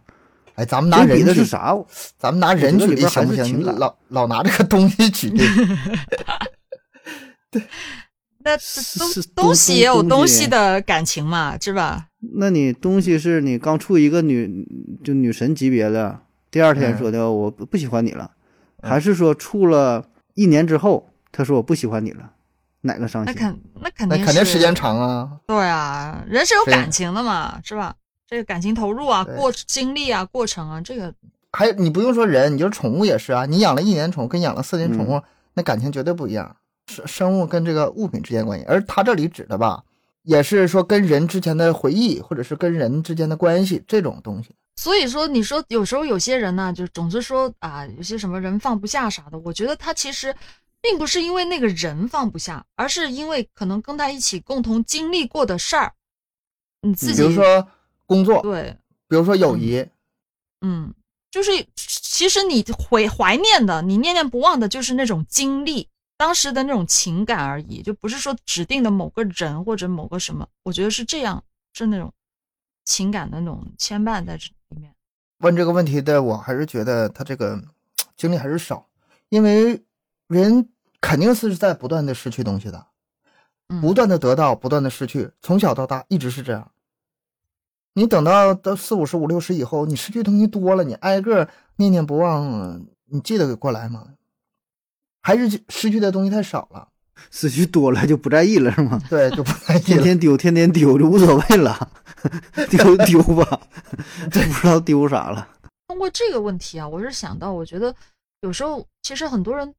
哎，咱们拿人的是啥？咱们拿人举例行不行？老老拿这个东西举例。对。那东东西也有东西的感情嘛，是吧？那你东西是你刚处一个女就女神级别的，第二天说的我不喜欢你了，还是说处了一年之后他说我不喜欢你了，哪个伤心？那肯那肯定那肯定时间长啊。对啊，人是有感情的嘛，是吧？这个感情投入啊，过经历啊，过程啊，这个还你不用说人，你就是宠物也是啊，你养了一年宠物跟养了四年宠物，那感情绝对不一样。生生物跟这个物品之间关系，而他这里指的吧，也是说跟人之前的回忆，或者是跟人之间的关系这种东西。所以说，你说有时候有些人呢，就总是说啊，有些什么人放不下啥的。我觉得他其实并不是因为那个人放不下，而是因为可能跟他一起共同经历过的事儿，你自己，比如说工作，对，比如说友谊，嗯，就是其实你怀怀念的，你念念不忘的，就是那种经历。当时的那种情感而已，就不是说指定的某个人或者某个什么，我觉得是这样，是那种情感的那种牵绊在这里面。问这个问题的，我还是觉得他这个经历还是少，因为人肯定是在不断的失去东西的，不断的得到，不断的失去，从小到大一直是这样。你等到到四五十五六十以后，你失去东西多了，你挨个念念不忘，你记得过来吗？还是失去的东西太少了，失去多了就不在意了，是吗？对，就不在意，天天丢，天天丢就无所谓了，丢丢吧，不知道丢啥了。通过这个问题啊，我是想到，我觉得有时候其实很多人，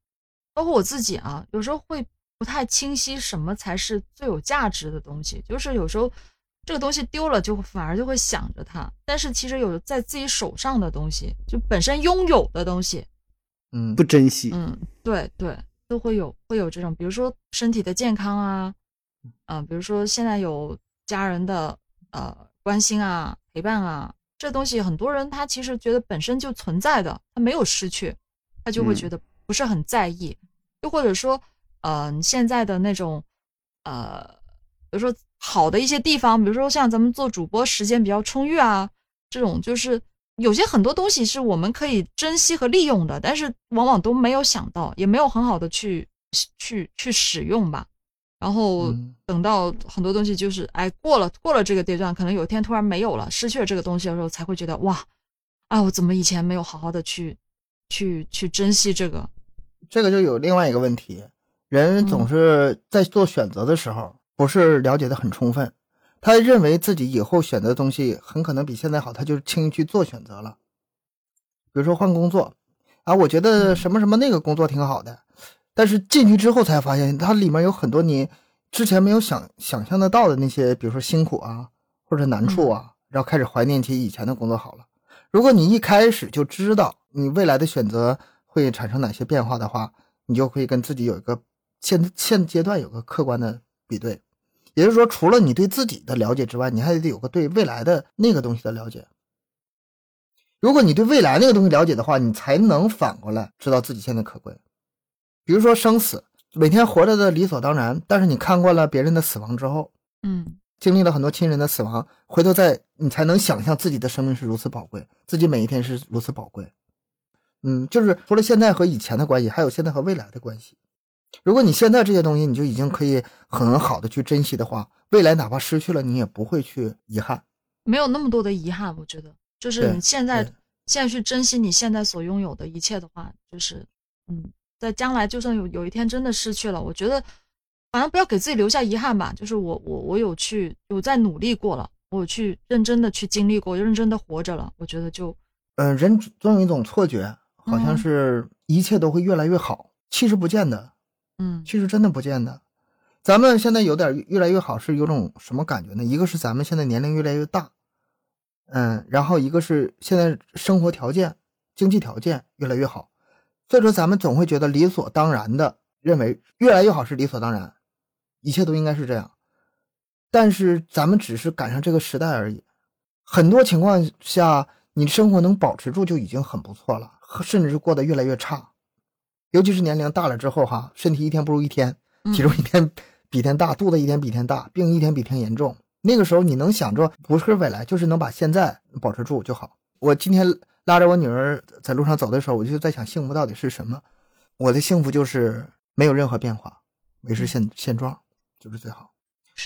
包括我自己啊，有时候会不太清晰什么才是最有价值的东西。就是有时候这个东西丢了，就反而就会想着它。但是其实有在自己手上的东西，就本身拥有的东西。嗯，不珍惜。嗯，对对，都会有会有这种，比如说身体的健康啊，嗯，比如说现在有家人的呃关心啊、陪伴啊，这东西很多人他其实觉得本身就存在的，他没有失去，他就会觉得不是很在意。又或者说，呃，现在的那种呃，比如说好的一些地方，比如说像咱们做主播时间比较充裕啊，这种就是。有些很多东西是我们可以珍惜和利用的，但是往往都没有想到，也没有很好的去去去使用吧。然后等到很多东西就是哎过了过了这个阶段，可能有一天突然没有了，失去了这个东西的时候，才会觉得哇，啊我怎么以前没有好好的去去去珍惜这个？这个就有另外一个问题，人总是在做选择的时候不是了解的很充分。他认为自己以后选择的东西很可能比现在好，他就轻易去做选择了。比如说换工作，啊，我觉得什么什么那个工作挺好的，但是进去之后才发现，它里面有很多你之前没有想想象得到的那些，比如说辛苦啊，或者难处啊，然后开始怀念起以前的工作好了。如果你一开始就知道你未来的选择会产生哪些变化的话，你就可以跟自己有一个现现阶段有个客观的比对。也就是说，除了你对自己的了解之外，你还得有个对未来的那个东西的了解。如果你对未来那个东西了解的话，你才能反过来知道自己现在可贵。比如说生死，每天活着的理所当然，但是你看惯了别人的死亡之后，嗯经历了很多亲人的死亡，回头再你才能想象自己的生命是如此宝贵，自己每一天是如此宝贵。嗯，就是除了现在和以前的关系，还有现在和未来的关系。如果你现在这些东西你就已经可以很好的去珍惜的话，未来哪怕失去了，你也不会去遗憾。没有那么多的遗憾，我觉得就是你现在现在去珍惜你现在所拥有的一切的话，就是嗯，在将来就算有有一天真的失去了，我觉得反正不要给自己留下遗憾吧。就是我我我有去有在努力过了，我去认真的去经历过，认真的活着了，我觉得就嗯、人总有一种错觉，好像嗯是一切都会越来越好，其实不见得。嗯其实真的不见得。咱们现在有点越来越好，是有种什么感觉呢？一个是咱们现在年龄越来越大，嗯，然后一个是现在生活条件、经济条件越来越好，所以说咱们总会觉得理所当然的认为越来越好是理所当然，一切都应该是这样。但是咱们只是赶上这个时代而已，很多情况下，你生活能保持住就已经很不错了，甚至是过得越来越差。尤其是年龄大了之后，哈，身体一天不如一天，嗯 体重一天比一天大，肚子一天比一天大，病一天比一天严重。那个时候你能想着不是未来，就是能把现在保持住就好。我今天拉着我女儿在路上走的时候，我就在想幸福到底是什么？我的幸福就是没有任何变化，维持现现状就是最好。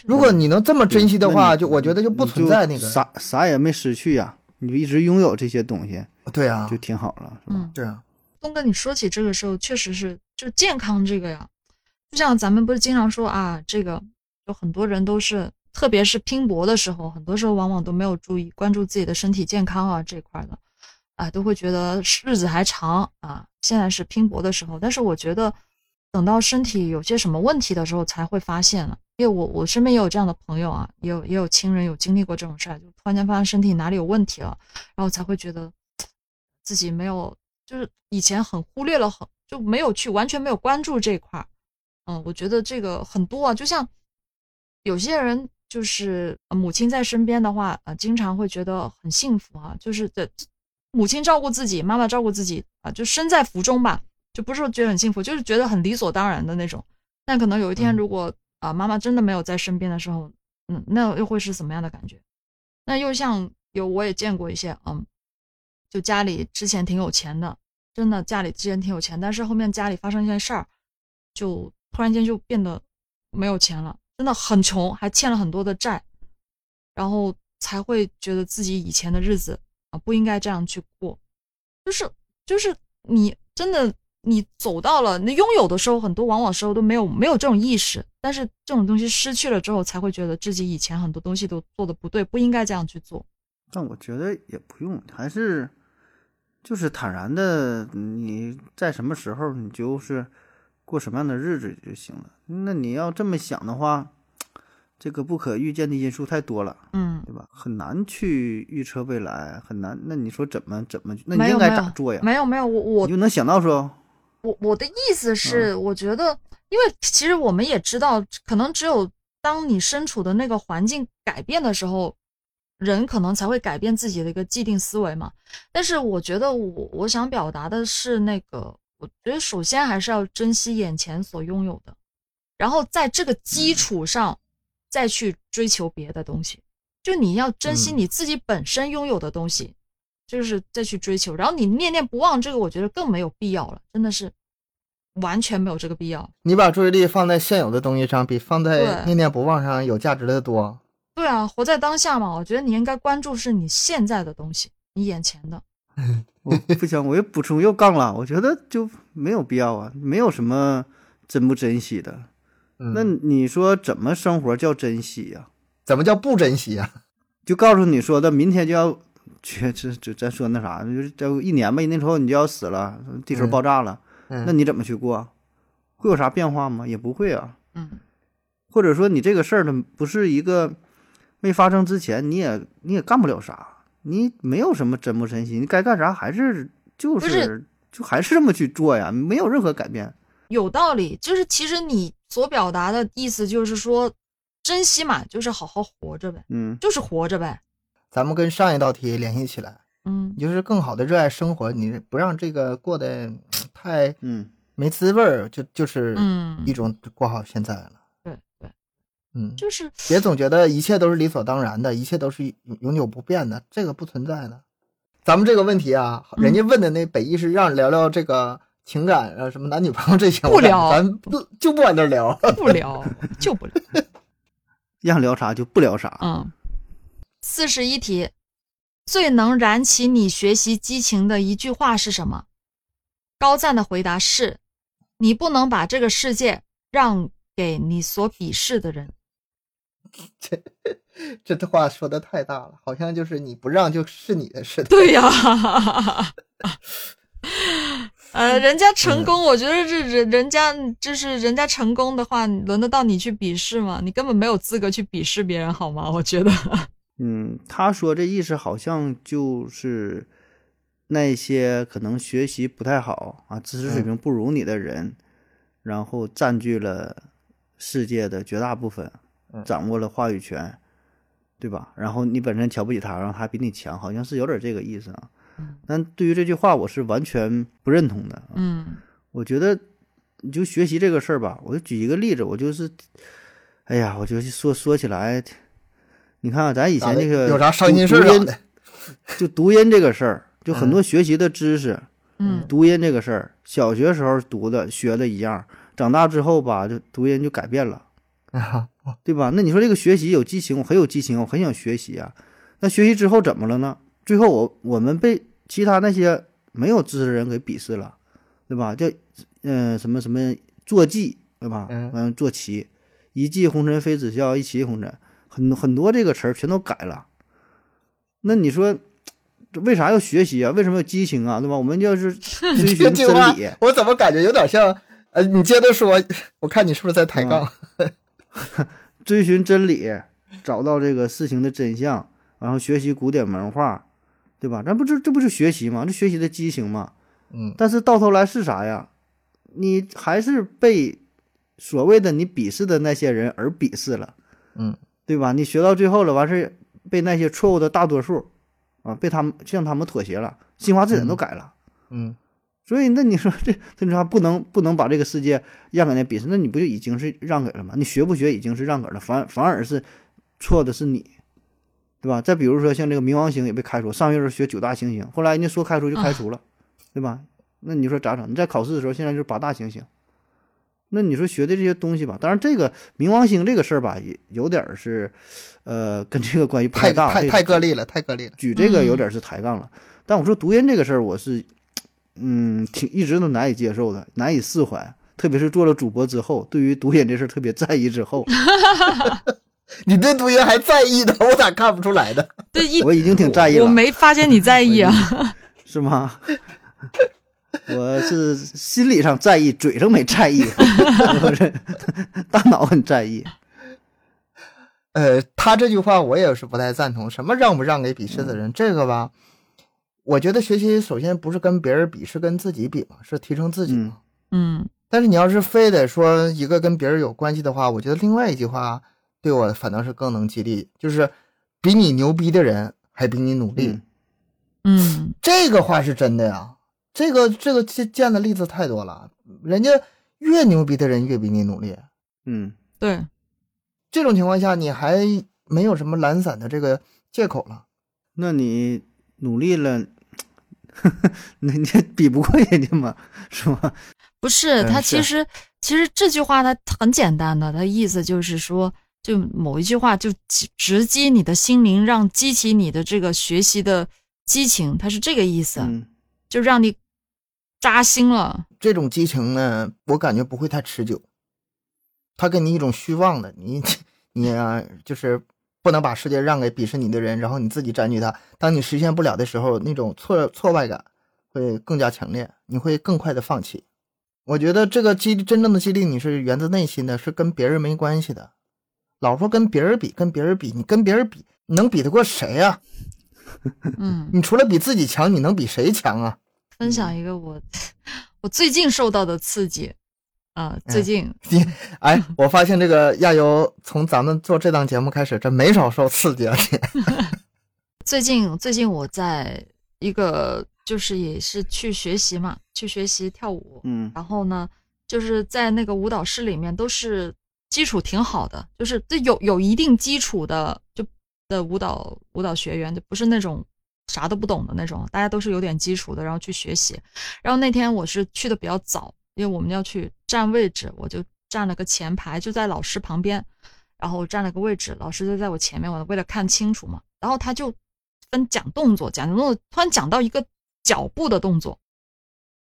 如果你能这么珍惜的话，就我觉得就不存在那个。啥啥也没失去呀，你就一直拥有这些东西，对啊就，挺好了，是吧？嗯，对啊，东哥，你说起这个时候，确实是就健康这个呀，就像咱们不是经常说啊，这个有很多人都是，特别是拼搏的时候，很多时候往往都没有注意关注自己的身体健康啊这块的，啊，都会觉得日子还长啊，现在是拼搏的时候，但是我觉得等到身体有些什么问题的时候才会发现了，因为我我身边也有这样的朋友啊，也有也有亲人有经历过这种事儿，就突然间发现身体哪里有问题了，然后才会觉得自己没有就是以前很忽略了很就没有去完全没有关注这一块儿，嗯，我觉得这个很多啊，就像有些人就是呃母亲在身边的话，呃，经常会觉得很幸福啊，就是的母亲照顾自己，妈妈照顾自己啊，就身在福中吧，就不是说觉得很幸福，就是觉得很理所当然的那种。但可能有一天，嗯如果啊、妈妈真的没有在身边的时候，嗯，那又会是什么样的感觉？那又像有我也见过一些，嗯，就家里之前挺有钱的，真的家里之前挺有钱，但是后面家里发生一件事儿，就突然间就变得没有钱了，真的很穷，还欠了很多的债，然后才会觉得自己以前的日子啊不应该这样去过，就是就是你真的你走到了你拥有的时候，很多往往时候都没有没有这种意识，但是这种东西失去了之后，才会觉得自己以前很多东西都做的不对，不应该这样去做。但我觉得也不用，还是就是坦然的，你在什么时候你就是过什么样的日子就行了。那你要这么想的话，这个不可预见的因素太多了，嗯，对吧？很难去预测未来，很难。那你说怎么怎么？那你应该咋做呀？没有没有，我我你就能想到说，我我的意思是，我觉得，因为其实我们也知道，可能只有当你身处的那个环境改变的时候，人可能才会改变自己的一个既定思维嘛。但是我觉得我我想表达的是那个，我觉得首先还是要珍惜眼前所拥有的，然后在这个基础上再去追求别的东西。就你要珍惜嗯你自己本身拥有的东西，就是再去追求。然后你念念不忘这个，我觉得更没有必要了，真的是完全没有这个必要。你把注意力放在现有的东西上，比放在念念不忘上有价值的多。对啊，活在当下嘛，我觉得你应该关注是你现在的东西，你眼前的。我不行，我又补充又杠了。我觉得就没有必要啊，没有什么珍不珍惜的。嗯那你说怎么生活叫珍惜呀、怎么叫不珍惜呀、就告诉你说的，明天就要去，这这咱说那啥，就是再有一年吧，一年之后你就要死了，地球嗯爆炸了，嗯，那你怎么去过？会有啥变化吗？也不会啊。嗯或者说你这个事儿呢，不是一个没发生之前，你也你也干不了啥，你没有什么真不真心，你该干啥还是就不是就还是这么去做呀，没有任何改变。有道理，就是其实你所表达的意思就是说，珍惜嘛，就是好好活着呗，嗯就是活着呗。咱们跟上一道题联系起来，嗯你就是更好的热爱生活，你不让这个过得嗯太嗯没滋味儿，就就是嗯一，种过好现在了。嗯，就是别总觉得一切都是理所当然的，一切都是永永久不变的，这个不存在的。咱们这个问题啊，嗯人家问的那本意是让聊聊这个情感啊，什么男女朋友这些，不聊咱不就不往那聊。不聊就不聊。让聊啥就不聊啥。嗯，四十一题，最能燃起你学习激情的一句话是什么？高赞的回答是：你不能把这个世界让给你所鄙视的人。这这话说的太大了，好像就是你不让就是你的似的。对呀，呃，人家成功，我觉得这人人家就是人家成功的话，轮得到你去鄙视吗？你根本没有资格去鄙视别人，好吗？我觉得，嗯，他说这意思好像就是那些可能学习不太好啊，知识水平不如你的人，然后占据了世界的绝大部分，嗯掌握了话语权，对吧？然后你本身瞧不起他，然后他比你强，好像是有点这个意思啊。但对于这句话，我是完全不认同的。啊嗯我觉得你就学习这个事儿吧，我就举一个例子，我就是，哎呀，我就说说起来，你看啊咱以前这个有啥伤心事儿？就读音这个事儿，就很多学习的知识，嗯读音这个事儿，小学时候读的学的一样，长大之后吧，就读音就改变了，啊，对吧？那你说这个学习有激情，我很有激情，我很想学习啊。那学习之后怎么了呢？最后我我们被其他那些没有知识的人给鄙视了，对吧？叫嗯、什么什么坐骑，对吧？嗯嗯，坐骑，一骑红尘妃子笑，一骑红尘，很很多这个词儿全都改了。那你说这为啥要学习啊？为什么要激情啊？对吧？我们要是 追这寻真理，我怎么感觉有点像？呃，你接着说，我看你是不是在抬杠？追寻真理，找到这个事情的真相，然后学习古典文化，对吧？咱不这这不就学习吗？这学习的激情嘛。嗯，但是到头来是啥呀？你还是被所谓的你鄙视的那些人而鄙视了，嗯，对吧？你学到最后了，完事儿被那些错误的大多数啊，被他们向他们妥协了，新华字典都改了。嗯，所以，那你说这这句话不能不能把这个世界让给那鄙视，那你不就已经是让给了吗？你学不学已经是让给了，反反而是错的是你，对吧？再比如说像这个冥王星也被开除，上学时候学九大行星，后来人家说开除就开除了，对吧？那你说咋整？你在考试的时候现在就是八大行星，那你说学的这些东西吧，当然这个冥王星这个事儿吧，也有点儿是，呃，跟这个关系不太太大，太太个例了，太个例了。举这个有嗯点是抬杠了。但我说读音这个事儿，我是，嗯，挺一直都难以接受的，难以释怀。特别是做了主播之后，对于读音这事儿特别在意之后，你对读音还在意的，我咋看不出来的？对，一我已经挺在意了，我没发现你在意啊。是吗？我是心理上在意，嘴上没在意，大脑很在意。呃，他这句话我也是不太赞同。什么让不让给鄙视的人？这个吧，我觉得学习首先不是跟别人比，是跟自己比嘛，是提升自己嘛。嗯但是你要是非得说一个跟别人有关系的话，我觉得另外一句话对我反倒是更能激励，就是比你牛逼的人还比你努力。嗯嗯这个话是真的呀，这个这个见见的例子太多了，人家越牛逼的人越比你努力。嗯，对，这种情况下，你还没有什么懒散的这个借口了。那你努力了，那 你比不过人家嘛？是吧？不是他其实其实这句话他很简单的，他意思就是说，就某一句话就直直击你的心灵，让激起你的这个学习的激情，他是这个意思，嗯就让你扎心了。这种激情呢，我感觉不会太持久，他给你一种虚妄的，你 你啊，就是不能把世界让给鄙视你的人，然后你自己占据它。当你实现不了的时候，那种挫挫败感会更加强烈，你会更快的放弃。我觉得这个激真正的激励你是源自内心的，是跟别人没关系的。老说跟别人比，跟别人比，你跟别人比，你能比得过谁呀、嗯，你除了比自己强，你能比谁强啊？分享一个我 我最近受到的刺激啊、最近你 哎，我发现这个亚游从咱们做这档节目开始，这没少受刺激啊！你 最近最近我在一个就是也是去学习嘛，去学习跳舞，嗯然后呢，就是在那个舞蹈室里面都是基础挺好的，就是这有有一定基础的就的舞蹈舞蹈学员，就不是那种啥都不懂的那种，大家都是有点基础的，然后去学习。然后那天我是去的比较早，因为我们要去占位置，我就占了个前排，就在老师旁边，然后我占了个位置，老师就在我前面，我为了看清楚嘛，然后他就分讲动作，讲动作，突然讲到一个脚步的动作，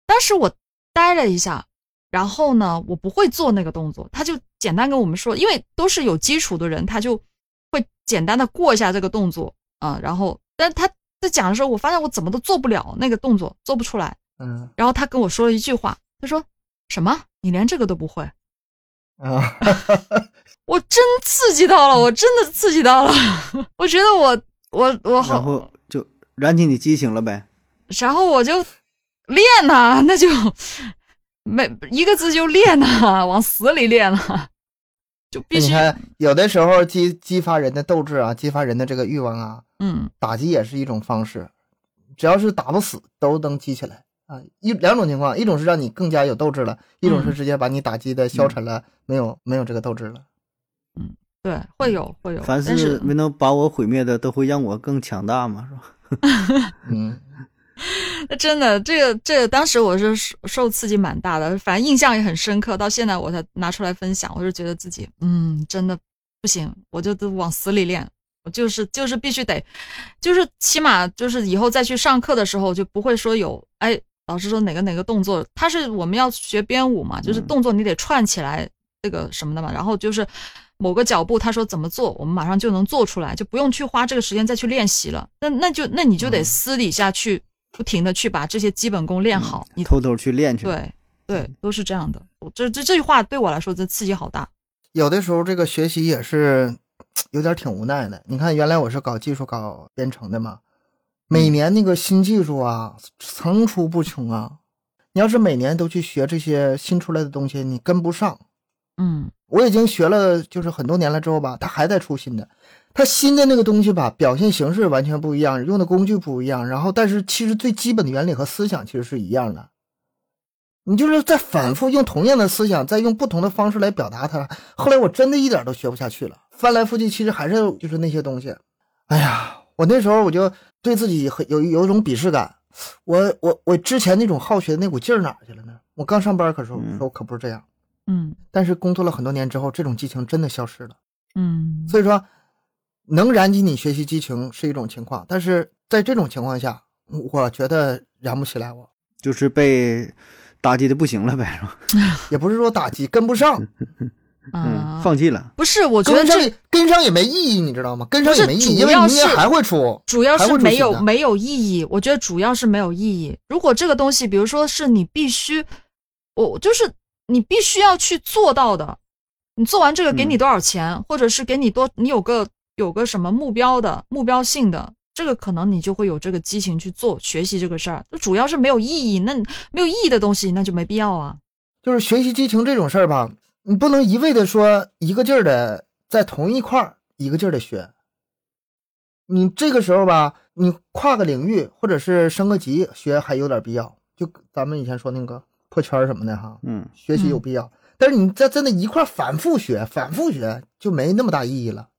当时我呆了一下，然后呢，我不会做那个动作，他就简单跟我们说，因为都是有基础的人，他就会简单的过一下这个动作啊、然后，但他在讲的时候，我发现我怎么都做不了那个动作，做不出来。嗯。然后他跟我说了一句话，他说：“什么？你连这个都不会 啊，？”我真刺激到了，我真的刺激到了。我觉得我我我然，后就燃起你激情了呗。然后我就练呐、那就没一个字就练呐、往死里练了，就必须你看，有的时候激激发人的斗志啊，激发人的这个欲望啊，嗯打击也是一种方式。只要是打不死，都能激起来啊。一两种情况，一种是让你更加有斗志了，一种是直接把你打击的消沉了，没有没有这个斗志了。嗯对会有会有，凡但是没能把我毁灭的，都会让我更强大嘛，是吧？嗯，真的，这个这个，当时我是受受刺激蛮大的，反正印象也很深刻，到现在我才拿出来分享。我就觉得自己，嗯，真的不行，我就都往死里练，我就是就是必须得，就是起码就是以后再去上课的时候，就不会说有哎，老师说哪个哪个动作，他是我们要学编舞嘛，就是嗯动作你得串起来这个什么的嘛，然后就是某个脚步，他说怎么做，我们马上就能做出来，就不用去花这个时间再去练习了。那那就那你就得嗯私底下去不停的去把这些基本功练好，你偷偷去练去。对对都是这样的。我这这这句话对我来说，这刺激好大。有的时候这个学习也是 有点挺无奈的。你看，原来我是搞技术、搞编程的嘛，每年那个新技术啊层出不穷啊。你要是每年都去学这些新出来的东西，你跟不上。嗯我已经学了，就是很多年了之后吧，它还在出新的。它新的那个东西吧，表现形式完全不一样，用的工具不一样，然后但是其实最基本的原理和思想其实是一样的。你就是在反复用同样的思想，再用不同的方式来表达它。后来我真的一点都学不下去了，翻来覆去其实还是就是那些东西。哎呀，我那时候我就对自己很有有一种鄙视感。我我我之前那种好学的那股劲儿哪去了呢？我刚上班可时候嗯时候可不是这样。嗯但是工作了很多年之后，这种激情真的消失了。嗯所以说，能燃起你学习激情是一种情况，但是在这种情况下，我觉得燃不起来我。就是被打击的不行了呗，是吧？也不是说打击跟不上，嗯，啊，放弃了。不是，我觉得这跟上也跟上也没意义，你知道吗？跟上也没意义，因为主要是明年还会出。主要是没有没有意义，我觉得主要是没有意义。如果这个东西，比如说是你必须，我就是你必须要去做到的，你做完这个给你嗯多少钱，或者是给你多，你有个有个什么目标的目标性的，这个可能你就会有这个激情去做学习这个事儿。主要是没有意义，那没有意义的东西，那就没必要啊。就是学习激情这种事儿吧，你不能一味的说一个劲儿的在同一块儿一个劲儿的学。你这个时候吧，你跨个领域或者是升个级学还有点必要，就咱们以前说那个破圈儿什么的哈，嗯，学习有必要。但是你在在那一块反复学，反复学就没那么大意义了。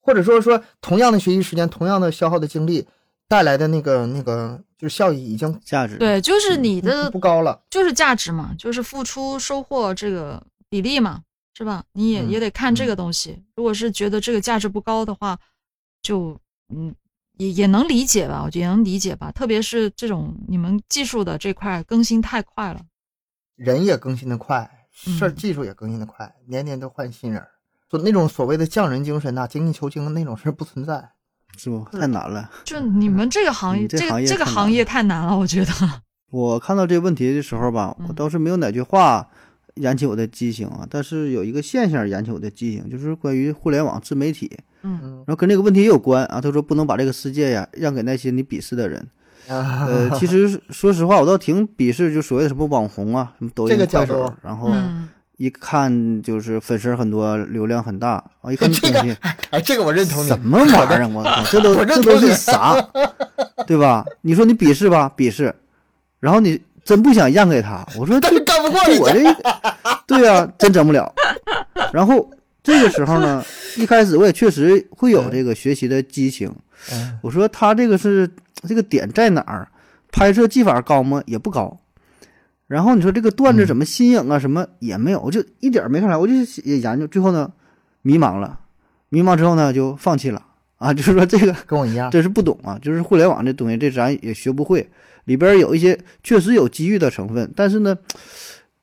或者说说同样的学习时间，同样的消耗的精力带来的那个那个就是效益已经价值。对，就是你不的不高了。就是价值嘛，就是付出收获这个比例嘛，是吧？你也、嗯也得看这个东西。如果是觉得这个价值不高的话，就嗯也也能理解吧，我觉得也能理解吧。特别是这种你们技术的这块更新太快了，人也更新的快，事儿嗯技术也更新的快，年年都换新人。就那种所谓的匠人精神呐、精益求精的那种事儿不存在。是不太难了。就你们这个行业，你这这个这个行业太难了，我觉得。我看到这个问题的时候吧，嗯我倒是没有哪句话燃起我的激情啊，但是有一个现象燃起我的激情，就是关于互联网自媒体，嗯然后跟这个问题也有关啊。他说不能把这个世界呀让给那些你鄙视的人。啊，呃，其实说实话，我倒挺鄙视就所谓的什么网红啊，什么抖音、这个角快手，然后嗯，一看就是粉丝很多，流量很大啊，一看这 这个东西哎，这个我认同你什。么玩意儿啊！我靠，这都 这都是啥？对吧？你说你鄙视吧，鄙视，然后你真不想让给他，我说这但是干不过就我，这，对呀、真整不了。然后这个时候呢，一开始我也确实会有这个学习的激情。嗯我说他这个是这个点在哪儿？拍摄技法高吗？也不高。然后你说这个段子怎么新颖啊？什么也没有，我就一点没看出来。我就也研究，最后呢，迷茫了，迷茫之后呢，就放弃了啊。就是说这个跟我一样。真是不懂啊，就是互联网这东西，这咱也学不会。里边有一些确实有机遇的成分，但是呢，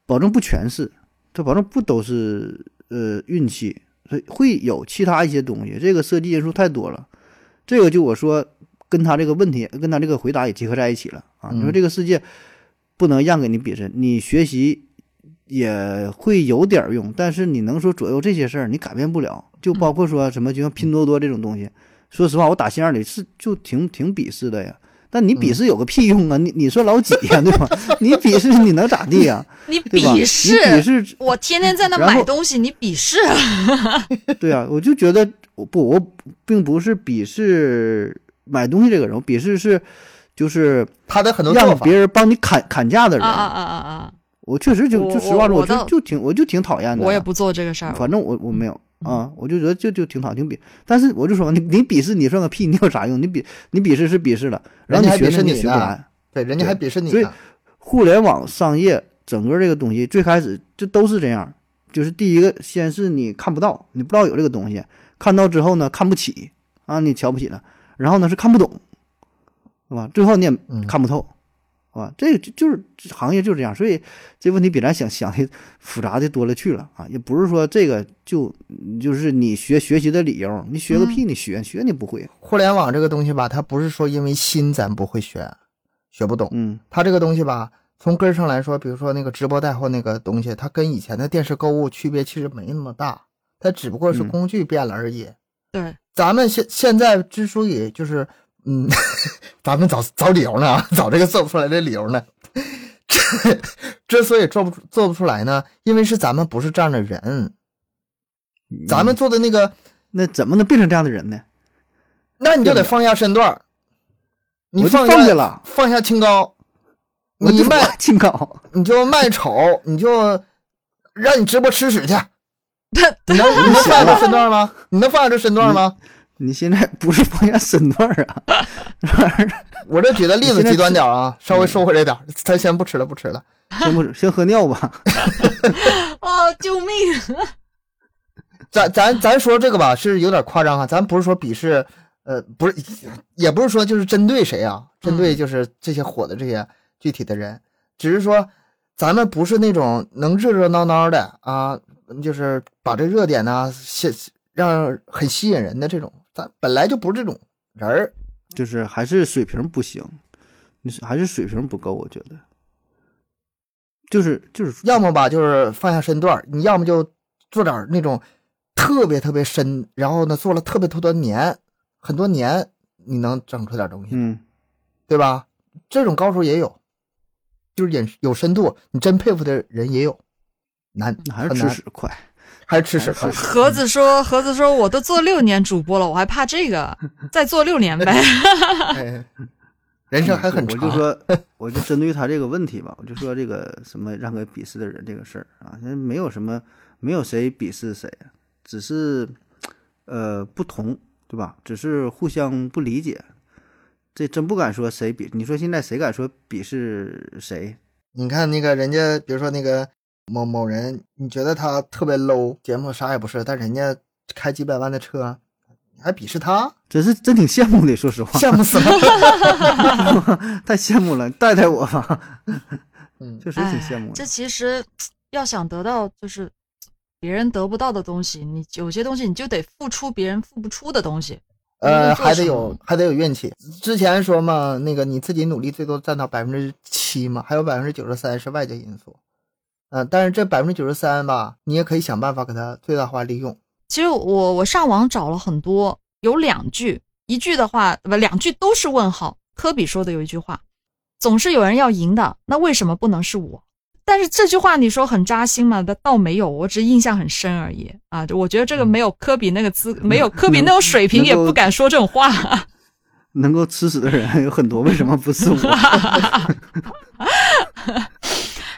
保证不全是，它保证不都是呃运气，所以会有其他一些东西。这个设计因素太多了，这个就我说跟他这个问题，跟他这个回答也结合在一起了啊。你说嗯这个世界不能让给你鄙视，你学习也会有点儿用，但是你能说左右这些事儿，你改变不了。就包括说什么，就像拼多多这种东西，说实话，我打心眼里是就挺挺鄙视的呀。但你鄙视有个屁用啊！你你说老几呀，对吧？你鄙视你能咋地呀？你对吧？你鄙视鄙视，我天天在那买东西，你鄙视？对啊，我就觉得我不，我并不是鄙视买东西这个人，我鄙视是就是他的很多让别，人帮你砍砍价的人。啊啊啊啊啊！我确实就就实话说，我就就挺我就挺讨厌的。我也不做这个事儿。反正我我没有啊，我就觉得就就挺讨挺鄙，但是我就说你 你鄙视你算个屁，你有啥用？你鄙你鄙视是鄙视了，然后人家还鄙视你。对，人家还鄙视你所以。互联网商业整个这个东西最开始就都是这样，就是第一个先是你看不到，你不知道有这个东西，看到之后呢看不起啊，你瞧不起了，然后呢是看不懂，是吧？最后你也嗯看不透，是吧？这个就就是行业就这样，所以这问题比咱想想的复杂的多了去了啊！也不是说这个就就是你学学习的理由，你学个屁，你学学你不会，互联网这个东西吧，它不是说因为新咱不会学，学不懂。嗯它这个东西吧，从根儿上来说，比如说那个直播带货那个东西，它跟以前的电视购物区别其实没那么大，它只不过是嗯工具变了而已。对，咱们现现在之所以就是，嗯，咱们找找理由呢，找这个做不出来的理由呢。这之所以做不出做不出来呢，因为是咱们不是这样的人，咱们嗯做的那个，那怎么能变成这样的人呢？那你就得放下身段儿，你放放下了，放下清高，我就你卖 清高。你就卖丑，你就让你直播吃屎去。你能你能放下这身段吗？你能放下这身段吗？你现在 不是放下身段儿啊？我这举的例子极端点儿啊，稍微收回来点儿，咱先不吃了，不吃了。先不先喝尿吧。哦，救命！咱咱咱说这个吧，是有点夸张啊，咱不是说鄙视，呃，不是，也不是说就是针对谁啊，针对就是这些火的这些具体的人，只是说咱们不是那种能热热闹闹的啊，就是把这热点呢，吸让很吸引人的这种，咱本来就不是这种人儿。就是还是水平不行，你是还是水平不够，我觉得。就是就是要么吧，就是放下身段儿，你要么就做点儿那种特别特别深，然后呢，做了特别多的年，很多年，你能整出点东西，嗯，对吧？这种高手也有，就是有有深度，你真佩服的人也有，难，还是快。还是吃屎快还是。吃屎盒子说：“盒子说，我都做六年主播了，我还怕这个？再做六年呗。哎，人生还很长。我就说，我就针对他这个问题吧，我就说这个什么让给鄙视的人这个事儿啊，现在没有什么，没有谁鄙视谁，只是呃不同，对吧？只是互相不理解。这真不敢说谁鄙，你说现在谁敢说鄙视谁？你看那个人家，比如说那个某某人，你觉得他特别 low，节目啥也不是，但人家开几百万的车，你还鄙视他，真是真挺羡慕的，说实话，羡慕死了。太羡慕了，带带我吧，嗯，确实挺羡慕哎这。其实要想得到就是别人得不到的东西，你有些东西你就得付出别人付不出的东西。呃，还得有还得有运气。之前说嘛，那个你自己努力最多占到百分之七嘛，还有百分之九十三是外界因素。嗯、但是这百分之九十三吧，你也可以想办法给它最大化利用。其实我我上网找了很多，有两句，一句的话不两句都是问号。科比说的有一句话，总是有人要赢的，那为什么不能是我？但是这句话你说很扎心吗？倒没有，我只是印象很深而已啊。我觉得这个没有科比那个资，没有科比那种水平，也不敢说这种话。能够吃屎的人有很多，为什么不是我？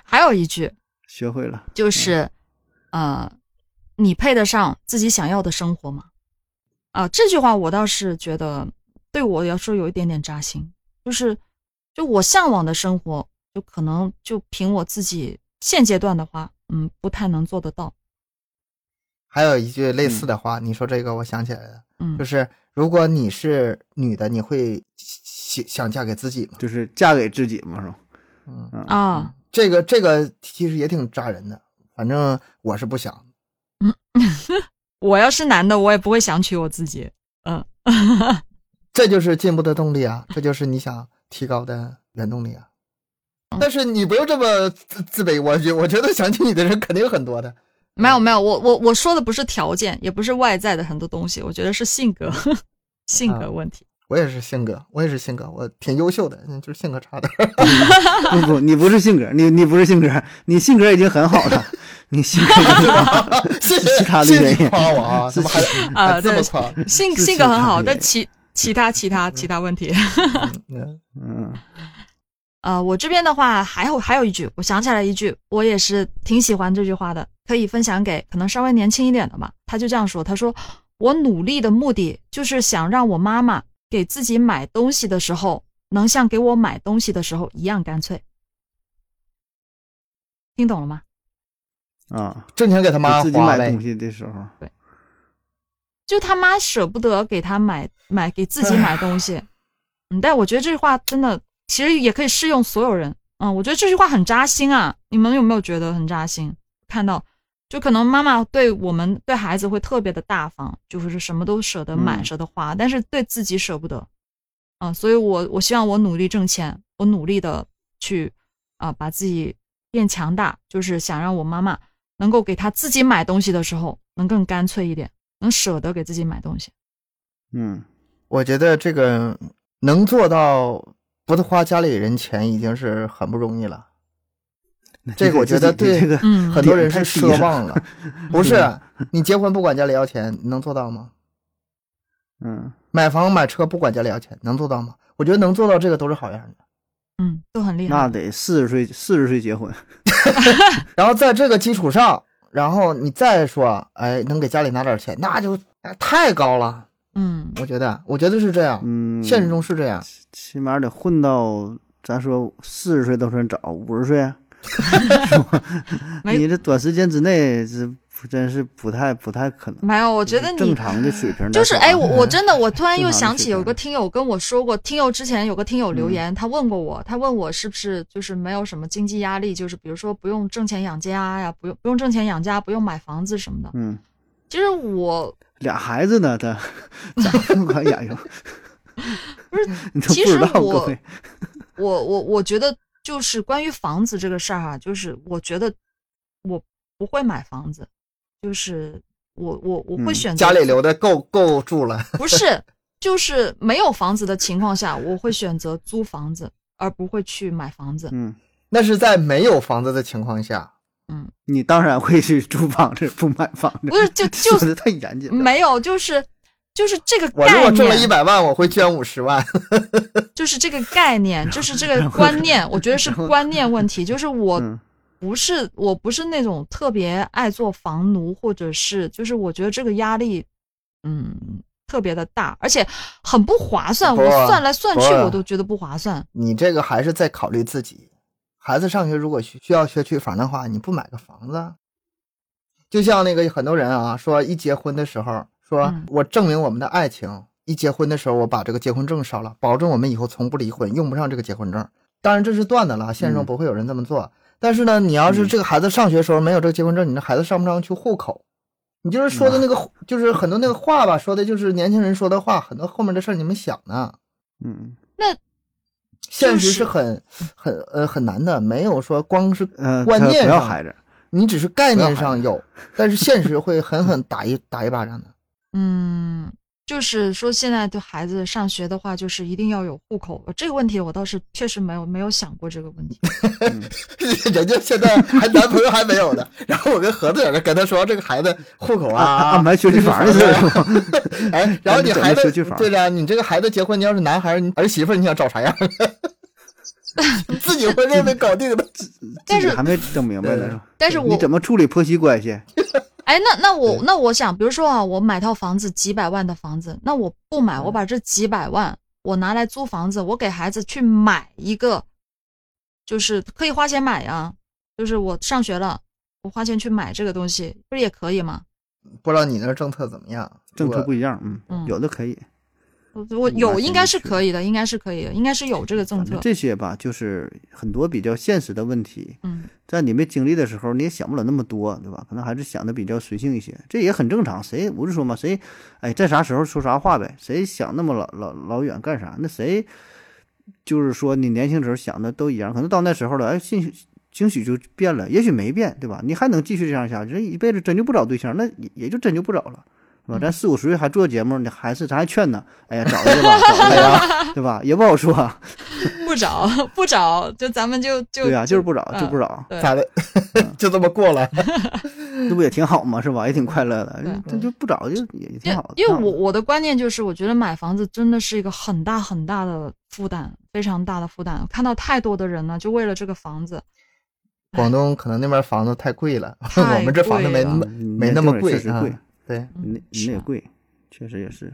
还有一句，学会了，就是，呃，你配得上自己想要的生活吗？啊，这句话我倒是觉得对我来说有一点点扎心，就是，就我向往的生活，就可能就凭我自己现阶段的话，嗯，不太能做得到，还有一句类似的话，你说这个我想起来了，嗯就，是如果你是女的，你会想想嫁给自己吗？就是嫁给自己吗，是吧？嗯，嗯啊，这个这个其实也挺扎人的，反正我是不想。嗯 我要是男的，我也不会想娶我自己，嗯，这就是进步的动力啊，这就是你想提高的原动力啊。但是你不用这么自自卑，我觉我觉得想起你的人肯定很多的。没有没有，我我我说的不是条件，也不是外在的很多东西，我觉得是性格，性格问题。我也是性格，我也是性格，我挺优秀的，嗯就是性格差点。不不，你不是性格，你你不是性格，你性格已经很好了，你性格已经很好了谢是其他的谢原因谢夸我啊，怎么还啊这么对夸？性性格很好，但其其他其他其他问题，嗯嗯呃，我这边的话还有还有一句，我想起来一句，我也是挺喜欢这句话的，可以分享给可能稍微年轻一点的吧。他就这样说，他说我努力的目的就是想让我妈妈给自己买东西的时候，能像给我买东西的时候一样干脆。听懂了吗？啊，挣钱给他妈自己花呗买东。西的时候，对就他妈舍不得给他买买给自己买东西，嗯，但我觉得这句话真的其实也可以适用所有人，嗯，我觉得这句话很扎心啊，你们有没有觉得很扎心？看到就可能妈妈对我们对孩子会特别的大方，就是什么都舍得买嗯舍得花，但是对自己舍不得，啊，所以我我希望我努力挣钱，我努力的去啊把自己变强大，就是想让我妈妈能够给她自己买东西的时候能更干脆一点。能舍得给自己买东西。嗯，我觉得这个能做到不花家里人钱，已经是很不容易了。这个我觉得对这个嗯，很多人是奢望了，不是？你结婚不管家里要钱，你能做到吗？嗯，买房买车不管家里要钱，能做到吗？我觉得能做到这个都是好样的。嗯，都很厉害。那得四十岁四十岁结婚，然后在这个基础上，然后你再说，哎，能给家里拿点钱，那就哎太高了。嗯，我觉得，我觉得是这样，嗯，现实中是这样。起码得混到咱说四十岁都算早，五十岁 你这短时间之内是真是不太不太可能。没有，我觉得你正常的水平就是哎，我我真的我突然又想起有个听友跟我说过，听友之前有个听友留嗯言，他问过我，他问我是不是就是没有什么经济压力，就是比如说不用挣钱养家呀，不用不用挣钱养家，不用买房子什么的。嗯，其实我俩孩子呢，他？不是，其实我。我我我觉得就是关于房子这个事儿啊，就是我觉得我不会买房子，就是我我我会嗯选择家里留的够够住了，不是，就是没有房子的情况下，我会选择租房子，而不会去买房子。嗯，那是在没有房子的情况下。嗯，你当然会去租房子，不买房子。不是，就就说的太严谨。没有，就是就是这个概念我如概果挣了一，百万，我会捐五十万。就是这个概念，就是这个观 念，我觉得是观念问题。就是我嗯不是我不是那种特别爱做房奴，或者是就是我觉得这个压力，嗯，特别的大，而且很不划算。我算来算去，我都觉得不划算。你这个还是在考虑自己。孩子上学如果需需要学区房的话，你不买个房子啊？就像那个很多人啊，说一结婚的时候，说嗯我证明我们的爱情。一结婚的时候，我把这个结婚证烧了，保证我们以后从不离婚，用不上这个结婚证。当然这是断的了，现实中嗯不会有人这么做。但是呢，你要是嗯这个孩子上学时候没有这个结婚证，你这孩子上不上去户口？你就是说的那个，就是很多那个话吧，说的就是年轻人说的话，很多后面的事儿你们想呢。嗯那现实是是很很呃很难的，没有说光是呃，观念上不要孩子，你只是概念上有，但是现实会狠狠打一打一巴掌的。嗯，就是说现在的孩子上学的话，就是一定要有户口。这个问题我倒是确实没有没有想过这个问题。人家现在还男朋友还没有呢，然后我跟盒子在那跟他说这个孩子户口啊，安排学区房的事儿是吧？哎，然后你孩子学区房对了，你这个孩子结婚，你要是男孩儿，媳妇你想找啥样？自己婚事没搞定的，但是还没整明白呢，但是我你怎么处理婆媳关系？哎，那那我那我想，比如说啊，我买套房子几百万的房子，那我不买，嗯我把这几百万我拿来租房子，我给孩子去买一个，就是可以花钱买呀，就是我上学了，我花钱去买这个东西，不是也可以吗？不知道你那儿政策怎么样？政策不一样，嗯，嗯有的可以。我我有应该是是可以的，应该是可以的，应该是有这个政策。这些吧，就是很多比较现实的问题，嗯在你没经历的时候，你也想不了那么多，对吧？可能还是想的比较随性一些，这也很正常。谁不是说嘛，谁哎在啥时候说啥话呗？谁想那么老老老远干啥？那谁就是说你年轻时候想的都一样，可能到那时候了，哎，兴许兴许就变了，也许没变，对吧？你还能继续这样下去，这一辈子真就不找对象，那也也就真就不找了。是吧？咱四五十岁还做节目，你还是咱还劝呢。哎呀，找一个吧，找一个呀，对吧？也不好说。不找不找，就咱们就 就对呀、就是不找，嗯就不找，对咋的？就这么过了？这不也挺好吗？是吧？也挺快乐的对。他就不找就也也挺好的。因为我我的观念就是，我觉得买房子真的是一个很大很大的负担，非常大的负担。看到太多的人呢，就为了这个房子，广东可能那边房子太贵了，太我们这房子没那么啊你没那么贵啊确实贵，对。你那那也贵，确实也是。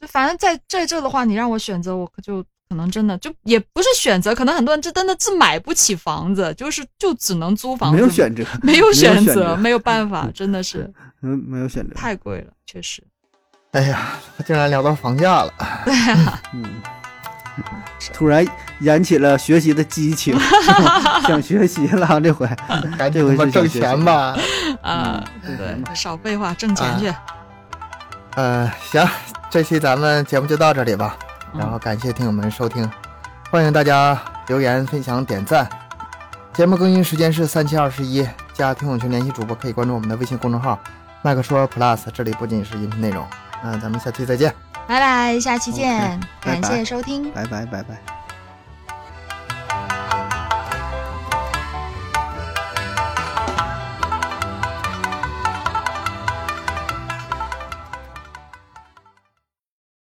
就反正在在这的话，你让我选择，我可就可能真的就也不是选择，可能很多人就真的是买不起房子，就是就只能租房子，没有选择，没有选选择，没有办法，真的是嗯，没有选择。太贵了，确实。哎呀，竟然聊到房价了，对嗯，突然燃起了学习的激情，想学习了这回。赶紧这回他妈挣是想学习钱吧。啊，嗯对，少废话，挣钱去。呃，行，这期咱们节目就到这里吧。嗯然后感谢听友们收听，欢迎大家留言、分享、点赞。节目更新时间是三七二十一，加听友群联系主播可以关注我们的微信公众号“麦克说 Plus”，这里不仅是音频内容。那咱们下期再见。拜拜，下期见感谢收听。拜拜拜拜。